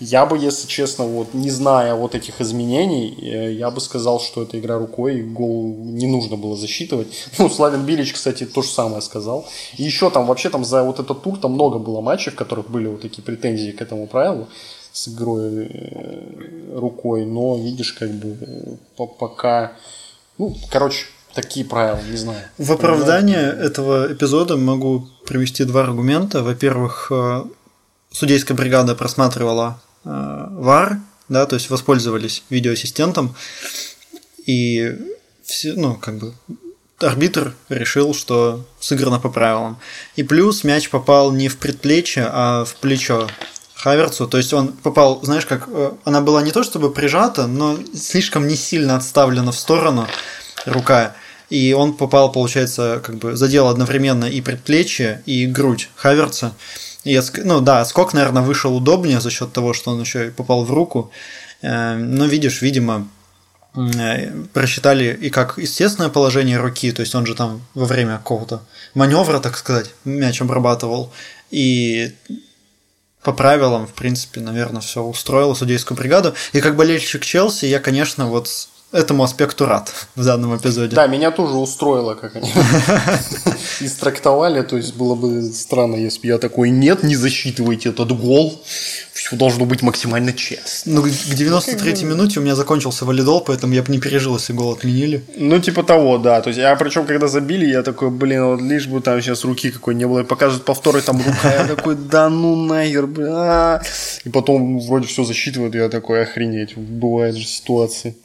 Я бы, если честно, вот не зная вот этих изменений, э, я бы сказал, что это игра рукой, гол не нужно было засчитывать. Ну, Славин Билич, кстати, то же самое сказал. И еще там, вообще там за вот этот тур там много было матчей, в которых были вот такие претензии к этому правилу с игрой э, рукой, но видишь, как бы э, пока, ну, короче, такие правила, не знаю. В оправдание этого эпизода могу привести два аргумента. Во-первых, судейская бригада просматривала VAR, да, то есть воспользовались видеоассистентом, и все, ну, как бы арбитр решил, что сыграно по правилам. И плюс мяч попал не в предплечье, а в плечо Хаверцу. То есть он попал, знаешь, как э, она была не то чтобы прижата, но слишком не сильно отставлена в сторону рука. И он попал, получается, как бы задел одновременно и предплечье, и грудь Хаверца. И, ну да, скок, наверное, вышел удобнее за счет того, что он еще и попал в руку. Э, но видишь, видимо, э, просчитали и как естественное положение руки, то есть он же там во время какого-то маневра, так сказать, мяч обрабатывал, и по правилам, в принципе, наверное, все устроило судейскую бригаду. И как болельщик Челси, я, конечно, вот этому аспекту рад в данном эпизоде. Да, меня тоже устроило, как они истрактовали. То есть было бы странно, если бы я такой, нет, не засчитывайте этот гол. Все должно быть максимально честно. Ну, к 93-й минуте у меня закончился валидол, поэтому я бы не пережил, если гол отменили. Ну, типа того, да. То есть, я причем, когда забили, я такой, блин, вот лишь бы там сейчас руки какой не было. И показывают повторы, там рука. Я такой, да ну нахер, бля. И потом вроде все засчитывают, я такой, охренеть. Бывают же ситуации.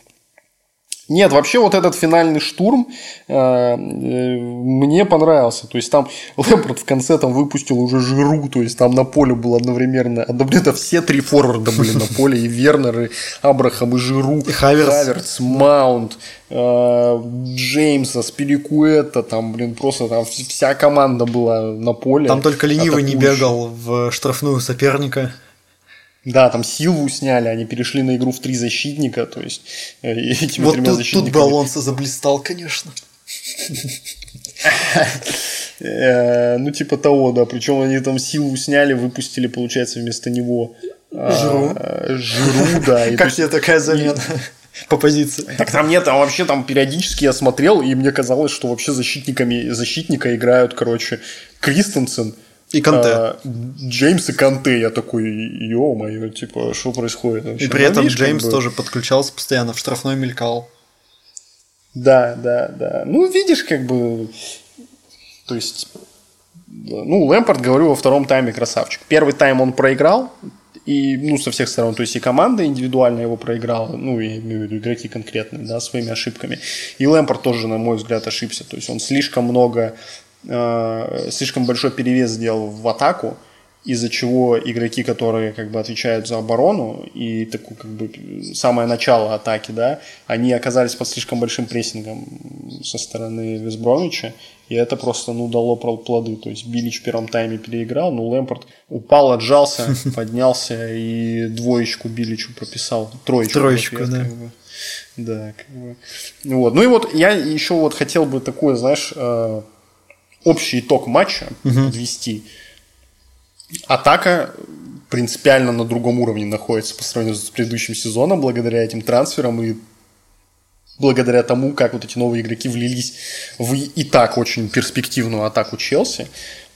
Нет, вообще вот этот финальный штурм э, э, мне понравился. То есть там Лэмпорт в конце там выпустил уже жиру, то есть там на поле было одновременно, одновременно все три форварда были на поле, и Вернер, и Абрахам, и Жиру, и Хаверс, Хаверс Маунт, э, Джеймса, Спиликуэта, там, блин, просто там вся команда была на поле. Там только ленивый не бегал в штрафную соперника. Да, там силу сняли, они перешли на игру в три защитника, то есть э, этими вот тремя тут, защитниками... тут Балонса заблистал, конечно. Э, ну, типа того, да. Причем они там силу сняли, выпустили, получается, вместо него Жиру. А, жиру, да. Как тебе такая замена? по позиции. Так там нет, а вообще там периодически я смотрел, и мне казалось, что вообще защитниками защитника играют, короче, Кристенсен, и Канте. А, Джеймс и Канте. Я такой, ё-моё, типа, что происходит вообще? И при этом ну, Джеймс как бы... тоже подключался постоянно, в штрафной мелькал. Да, да, да. Ну, видишь, как бы... То есть... Ну, Лэмпорт, говорю, во втором тайме красавчик. Первый тайм он проиграл, и, ну, со всех сторон, то есть и команда индивидуально его проиграла, ну, я имею в виду игроки конкретные, да, своими ошибками. И Лэмпорт тоже, на мой взгляд, ошибся. То есть он слишком много э, слишком большой перевес сделал в атаку, из-за чего игроки, которые как бы отвечают за оборону и такую как бы самое начало атаки, да, они оказались под слишком большим прессингом со стороны Весбромича, и это просто, ну, дало плоды. То есть Билич в первом тайме переиграл, но Лэмпорт упал, отжался, поднялся и двоечку Биличу прописал. Троечку. Троечку, да. Как бы. Да, как бы. Вот. Ну и вот я еще вот хотел бы такое, знаешь, э, общий итог матча угу. подвести. Атака принципиально на другом уровне находится по сравнению с предыдущим сезоном, благодаря этим трансферам и благодаря тому, как вот эти новые игроки влились в и так очень перспективную атаку Челси.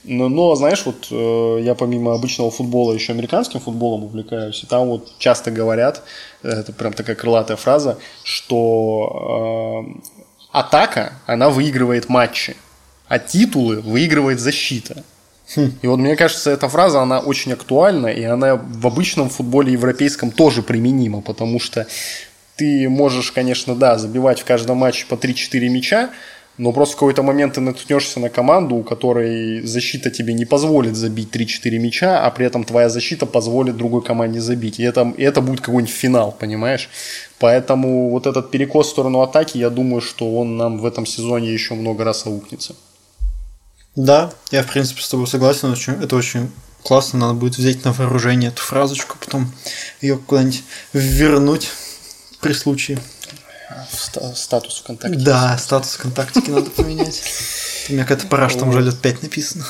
Но, но знаешь, вот э, я помимо обычного футбола еще американским футболом увлекаюсь, и там вот часто говорят, это прям такая крылатая фраза, что э, атака, она выигрывает матчи а титулы выигрывает защита. И вот мне кажется, эта фраза, она очень актуальна, и она в обычном футболе европейском тоже применима, потому что ты можешь, конечно, да, забивать в каждом матче по 3-4 мяча, но просто в какой-то момент ты наткнешься на команду, у которой защита тебе не позволит забить 3-4 мяча, а при этом твоя защита позволит другой команде забить. И это, и это будет какой-нибудь финал, понимаешь? Поэтому вот этот перекос в сторону атаки, я думаю, что он нам в этом сезоне еще много раз аукнется. Да, я в принципе с тобой согласен, очень, это очень классно, надо будет взять на вооружение эту фразочку, потом ее куда-нибудь вернуть при случае. статус ВКонтакте. Да, статус ВКонтакте надо поменять. У меня какая-то пора, что там уже лет 5 написано.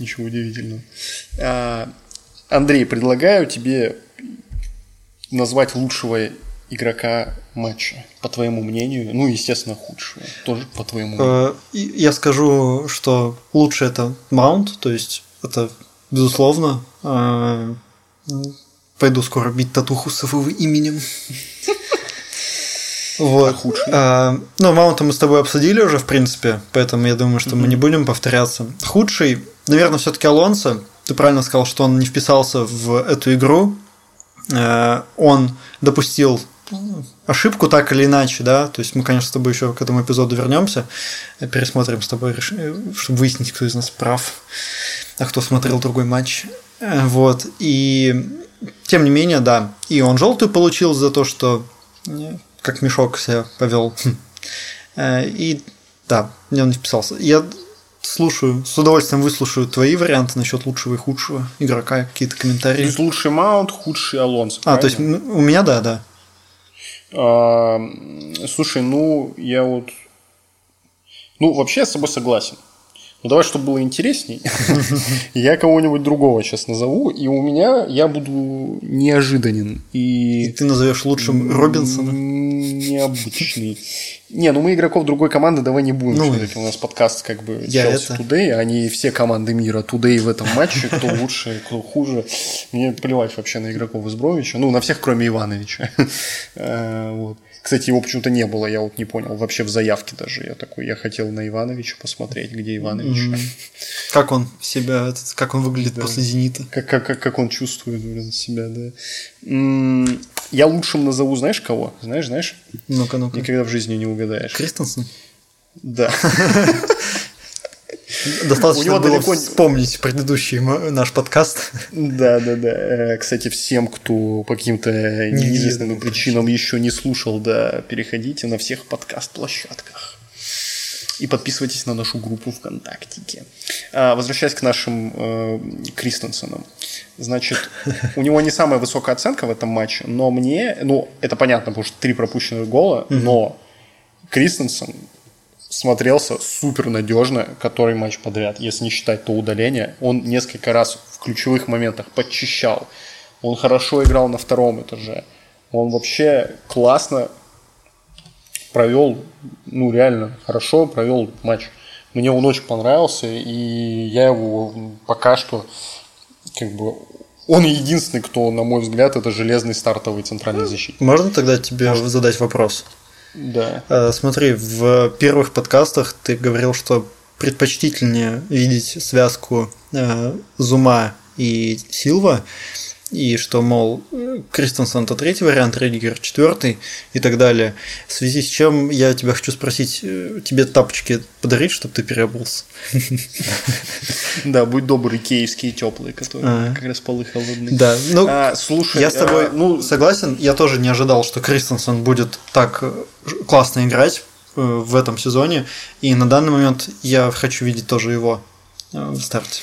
Ничего удивительного. А, Андрей, предлагаю тебе назвать лучшего игрока матча, по твоему мнению. Ну, естественно, худшего. Тоже по твоему мнению. Э, я скажу, что лучше это Маунт, то есть это безусловно. Э, пойду скоро бить татуху с его именем. Вот. А, ну, Маунта мы с тобой обсудили уже, в принципе, поэтому я думаю, что mm-hmm. мы не будем повторяться. Худший, наверное, все-таки Алонсо. Ты правильно сказал, что он не вписался в эту игру. Он допустил ошибку так или иначе, да, то есть мы, конечно, с тобой еще к этому эпизоду вернемся, пересмотрим с тобой, чтобы выяснить, кто из нас прав, а кто смотрел другой матч, вот, и тем не менее, да, и он желтую получил за то, что как мешок себя повел, и да, мне он не вписался. Я слушаю, с удовольствием выслушаю твои варианты насчет лучшего и худшего игрока, какие-то комментарии. То есть лучший маунт, худший Алонсо. А, то есть у меня да, да. Слушай, ну, я вот... Ну, вообще я с собой согласен. Ну, давай, чтобы было интересней, я кого-нибудь другого сейчас назову, и у меня я буду неожиданен. И, и ты назовешь лучшим Робинсона? Необычный. Не, ну мы игроков другой команды давай не будем. Ну, у нас подкаст как бы Челси это... Today, они все команды мира Today в этом матче, кто лучше, кто хуже. Мне плевать вообще на игроков из Бровича. Ну, на всех, кроме Ивановича. Э, вот. Кстати, его почему-то не было, я вот не понял. Вообще в заявке даже. Я такой, я хотел на Ивановича посмотреть, где Иванович. Mm-hmm. Как он себя, как он выглядит да. после «Зенита». Как, как, как, как он чувствует блин, себя, да. М-м- я лучшим назову, знаешь кого? Знаешь, знаешь? Ну-ка, ну-ка. Никогда в жизни не угадаешь. Кристенсен? Да. Достаточно У него было далеко... вспомнить предыдущий наш подкаст. Да, да, да. Э, кстати, всем, кто по каким-то неизвестным причинам еще не слушал, да, переходите на всех подкаст-площадках. И подписывайтесь на нашу группу ВКонтакте. А, возвращаясь к нашим э, Кристенсенам. Значит, у него не самая высокая оценка в этом матче, но мне, ну, это понятно, потому что три пропущенных гола, но Кристенсен смотрелся супер надежно, который матч подряд, если не считать то удаление. Он несколько раз в ключевых моментах подчищал. Он хорошо играл на втором этаже. Он вообще классно провел, ну реально хорошо провел матч. Мне он очень понравился, и я его пока что как бы он единственный, кто, на мой взгляд, это железный стартовый центральный защитник. Можно тогда тебе Можно. задать вопрос? Да. Э, смотри, в первых подкастах ты говорил, что предпочтительнее видеть связку э, Зума и Силва и что, мол, Кристенсен это третий вариант, Редигер четвертый и так далее. В связи с чем я тебя хочу спросить, э, тебе тапочки подарить, чтобы ты переобулся? Да, будь добрый, киевские теплые, которые а. как раз полы холодные. Да, ну, а, слушай, я с тобой а, ну, согласен, я тоже не ожидал, что Кристенсен будет так классно играть э, в этом сезоне, и на данный момент я хочу видеть тоже его в старте.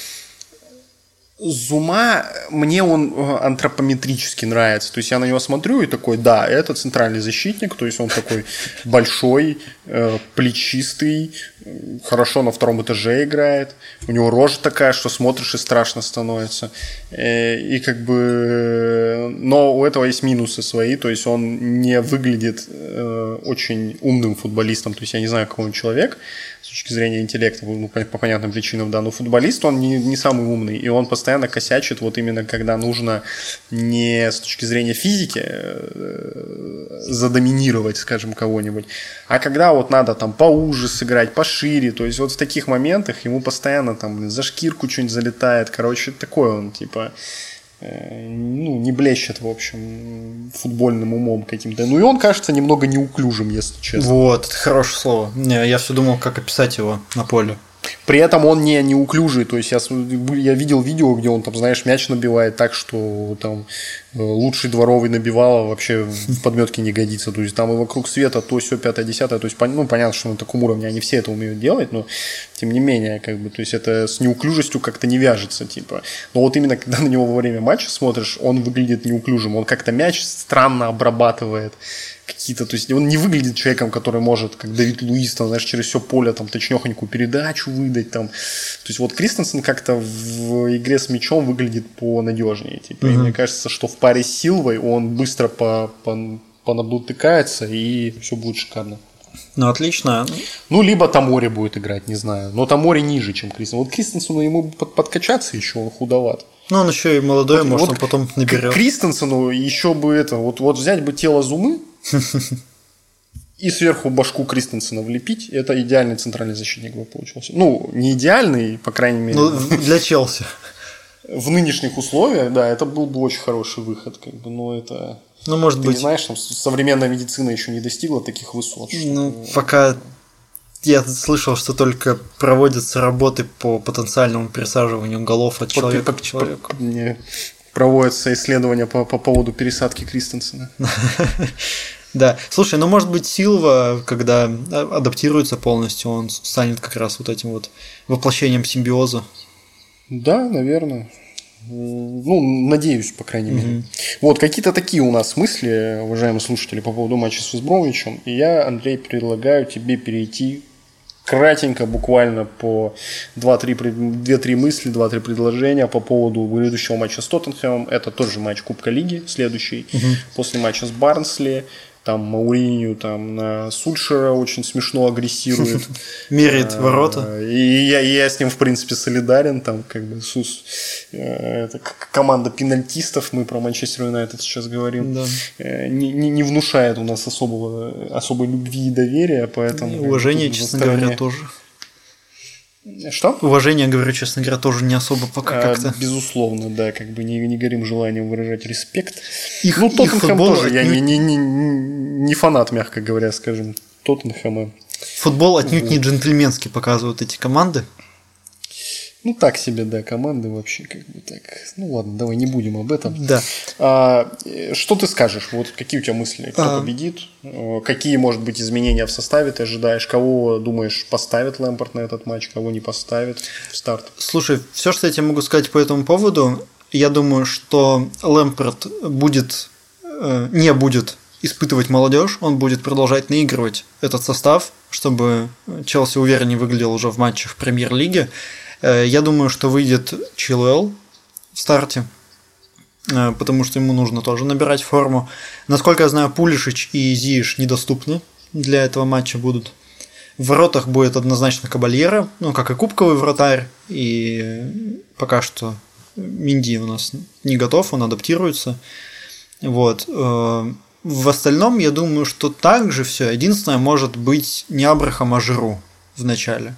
Зума, мне он э, антропометрически нравится. То есть я на него смотрю и такой, да, это центральный защитник, то есть он такой большой, э, плечистый, хорошо на втором этаже играет. У него рожа такая, что смотришь и страшно становится. Э, и как бы... Но у этого есть минусы свои, то есть он не выглядит очень умным футболистом. То есть я не знаю, какой он человек, с точки зрения интеллекта, ну, по понятным причинам, да, но футболист, он не, не самый умный, и он постоянно косячит вот именно когда нужно не с точки зрения физики э, задоминировать, скажем, кого-нибудь, а когда вот надо там поуже сыграть, пошире, то есть вот в таких моментах ему постоянно там за шкирку что-нибудь залетает, короче, такой он, типа, Э, ну, не блещет, в общем, футбольным умом каким-то. Ну и он кажется немного неуклюжим, если честно. Вот, хорошее слово. Я все думал, как описать его на поле. При этом он не неуклюжий, то есть я, я видел видео, где он там, знаешь, мяч набивает так, что там э, лучший дворовый набивал вообще в подметке не годится, то есть там и вокруг света то все пятое, десятое, то есть ну понятно, что на таком уровне они все это умеют делать, но тем не менее, как бы, то есть это с неуклюжестью как-то не вяжется, типа. Но вот именно когда на него во время матча смотришь, он выглядит неуклюжим, он как-то мяч странно обрабатывает, какие-то, то есть он не выглядит человеком, который может, как Давид Луис, там, знаешь, через все поле там точнехонькую передачу выдать, там. То есть вот Кристенсен как-то в игре с мячом выглядит понадежнее, типа. Mm-hmm. И мне кажется, что в паре с Силвой он быстро по, по, понабутыкается и все будет шикарно. Ну, отлично. Ну, либо Тамори будет играть, не знаю. Но Тамори ниже, чем Кристенсен. Вот Кристенсену ему под, подкачаться еще, он худоват. Ну, он еще и молодой, вот, может, вот он потом наберет. Кристенсену еще бы это, вот, вот взять бы тело Зумы, и сверху башку Кристенсена влепить, это идеальный центральный защитник бы получился. Ну, не идеальный, по крайней мере. Ну, для Челси. В нынешних условиях, да, это был бы очень хороший выход, как бы, но это... Ну, может Ты быть. Не знаешь, там современная медицина еще не достигла таких высот. Ну, что... пока я слышал, что только проводятся работы по потенциальному пересаживанию голов от человека к человеку. Не, проводятся исследования по, по поводу пересадки Кристенсена. Да. Слушай, ну может быть Силва, когда адаптируется полностью, он станет как раз вот этим вот воплощением симбиоза. Да, наверное. Ну, надеюсь, по крайней мере. Вот, какие-то такие у нас мысли, уважаемые слушатели, по поводу матча с Весбромвичем. И я, Андрей, предлагаю тебе перейти кратенько, буквально по 2-3 мысли, 2-3 предложения по поводу грядущего матча с Тоттенхэмом. Это тот же матч Кубка Лиги, следующий, угу. после матча с Барнсли там Мауринью там на Сульшера очень смешно агрессирует. Меряет а, ворота. И я, я с ним, в принципе, солидарен. Там как бы Сус, э, это команда пенальтистов, мы про Манчестер Юнайтед сейчас говорим, да. Э, не, не, не внушает у нас особого, особой любви и доверия, поэтому... И уважение, честно говоря, тоже. Что? Уважение, говорю, честно говоря, тоже не особо пока а, как-то. Безусловно, да, как бы не, не горим желанием выражать респект. Их, ну, Тоттенхэм тоже, отнюдь... я не, не, не, не фанат, мягко говоря, скажем, Тоттенхэма. Футбол отнюдь вот. не джентльменски показывают эти команды. Ну, так себе, да, команды вообще как бы так. Ну, ладно, давай не будем об этом. Да. А, что ты скажешь? Вот какие у тебя мысли? Кто а... победит? Э, какие, может быть, изменения в составе ты ожидаешь? Кого, думаешь, поставит Лэмпорт на этот матч, кого не поставит в старт? Слушай, все, что я тебе могу сказать по этому поводу, я думаю, что Лэмпорт будет, э, не будет испытывать молодежь, он будет продолжать наигрывать этот состав, чтобы Челси увереннее выглядел уже в матчах премьер-лиги. Э, я думаю, что выйдет Чилуэлл в старте, э, потому что ему нужно тоже набирать форму. Насколько я знаю, Пулишич и Зииш недоступны для этого матча будут. В воротах будет однозначно Кабальера, ну, как и кубковый вратарь, и пока что Минди у нас не готов, он адаптируется. Вот. Э, в остальном, я думаю, что так же все. Единственное, может быть не Абрахам, а Жиру в начале.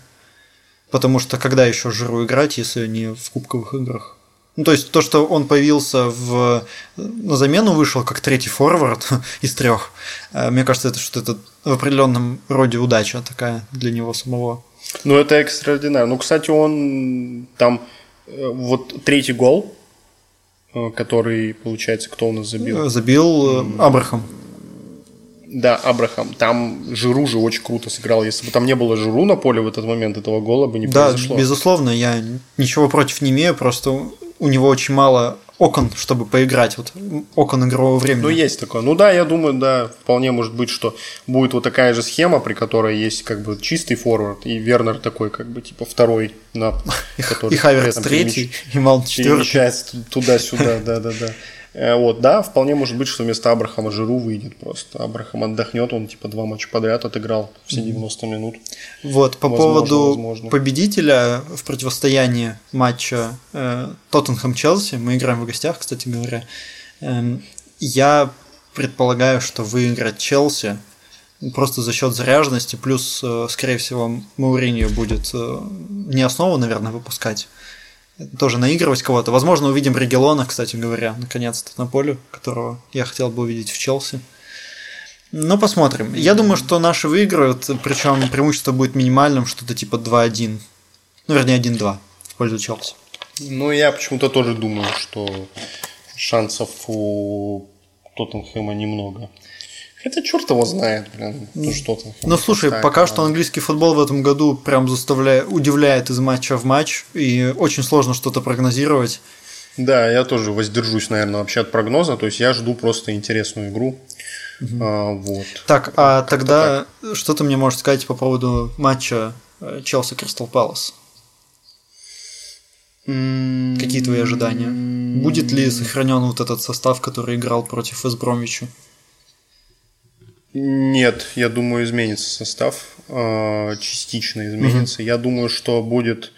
Потому что когда еще Жиру играть, если не в кубковых играх? Ну, то есть то, что он появился в... на замену вышел как третий форвард из трех, э, мне кажется, это что-то в определенном роде удача такая для него самого. Ну, это экстраординарно. Ну, кстати, он там э, вот третий гол, э, который, получается, кто у нас забил? Забил Абрахам. Да, Абрахам. Там Жиру же очень круто сыграл. Если бы там не было Жиру на поле в этот момент, этого гола бы не да, произошло. Да, безусловно, я ничего против не имею, просто у него очень мало окон, чтобы поиграть, вот окон игрового времени. Ну, есть такое. Ну да, я думаю, да, вполне может быть, что будет вот такая же схема, при которой есть как бы чистый форвард, и Вернер такой, как бы, типа, второй, на, который... И Хаверс третий, и Маунт четвертый. туда-сюда, да-да-да. Э, вот, да, вполне может быть, что вместо Абрахама Жиру выйдет просто. Абрахам отдохнет, он типа два матча подряд отыграл все 90 минут. Вот, по возможно, поводу возможно. победителя в противостоянии матча э, Тоттенхэм-Челси, мы играем в гостях, кстати говоря, э, я предполагаю, что выиграть Челси просто за счет заряженности, плюс, э, скорее всего, Мауриньо будет э, не основу, наверное, выпускать, тоже наигрывать кого-то. Возможно, увидим Регелона, кстати говоря, наконец-то на поле, которого я хотел бы увидеть в Челси. Ну, посмотрим. Я думаю, что наши выиграют, причем преимущество будет минимальным, что-то типа 2-1. Ну, вернее, 1-2 в пользу Челси. Ну, я почему-то тоже думаю, что шансов у Тоттенхэма немного. Хотя черт его знает, блин, ну что то Ну слушай, пока что английский футбол в этом году прям заставляет, удивляет из матча в матч, и очень сложно что-то прогнозировать. Да, я тоже воздержусь, наверное, вообще от прогноза. То есть я жду просто интересную игру. Угу. А, вот. Так, а как тогда так. что ты мне можешь сказать по поводу матча э, Челси Кристал Пэлас? Какие твои ожидания? Будет ли сохранен вот этот состав, который играл против Эсбромвича? Нет, я думаю, изменится состав. А, частично изменится. Угу. Я думаю, что будет,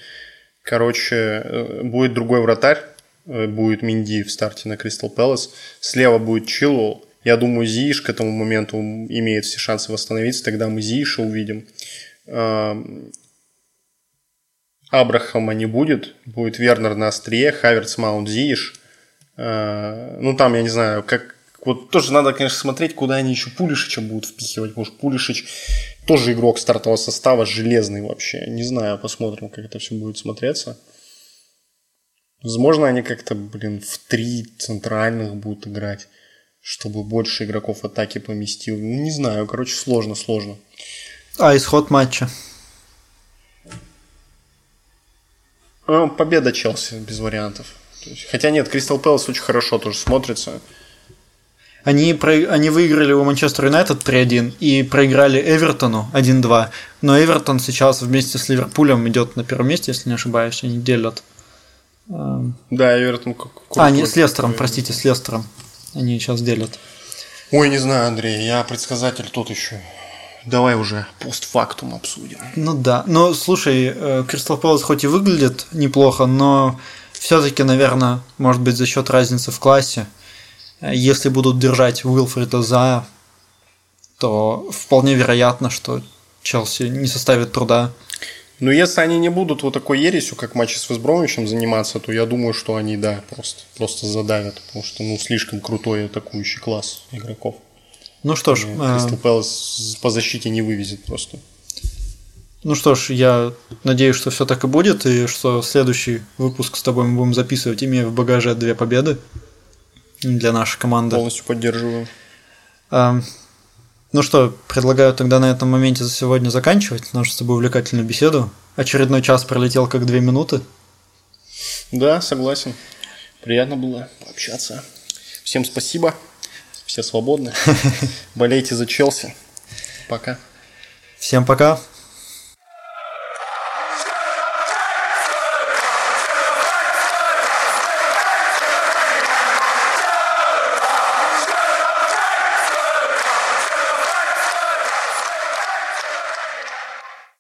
короче, э, будет другой вратарь Э, будет Минди в старте на Кристал Пэлас. Слева будет Чилуэлл. Я думаю, Зииш к этому моменту имеет все шансы восстановиться. Тогда мы Зииша увидим. Абрахама не будет. Будет Вернер на острие, Хаверц, Маунт, Зииш. Э, ну, там, я не знаю, как... Вот тоже надо, конечно, смотреть, куда они еще Пулишича будут впихивать. Может, Пулишич тоже игрок стартового состава, железный вообще. Не знаю, посмотрим, как это все будет смотреться. Возможно, они как-то, блин, в три центральных будут играть, чтобы больше игроков атаки поместил. Ну, не знаю, короче, сложно, сложно. А исход матча? А, победа Челси, без вариантов. Хотя нет, Кристал Пэлас очень хорошо тоже смотрится. Они, про... они выиграли у Манчестер Юнайтед 3-1 и проиграли Эвертону 1-2. Но Эвертон сейчас вместе с Ливерпулем идет на первом месте, если не ошибаюсь, они делят да, Эвертон как А, не с Лестером, простите, с Лестером. Они сейчас делят. Ой, не знаю, Андрей, я предсказатель тут еще. Давай уже постфактум обсудим. Ну да. Но слушай, Кристал Пэлас хоть и выглядит неплохо, но все-таки, наверное, может быть, за счет разницы в классе. Если будут держать Уилфрида за, то вполне вероятно, что Челси не составит труда но если они не будут вот такой ересью, как матчи с Весбромичем заниматься, то я думаю, что они, да, просто, просто задавят, потому что, ну, слишком крутой атакующий класс игроков. Ну что ж... Кристал Пэлас по защите не вывезет просто. Ну что ж, я надеюсь, что все так и будет, и что следующий выпуск с тобой мы будем записывать, имея в багаже две победы для нашей команды. Полностью поддерживаю. Ну что, предлагаю тогда на этом моменте за сегодня заканчивать нашу с тобой увлекательную беседу. Очередной час пролетел как две минуты. Да, согласен. Приятно было пообщаться. Всем спасибо. Все свободны. Болейте за Челси. Пока. Всем пока.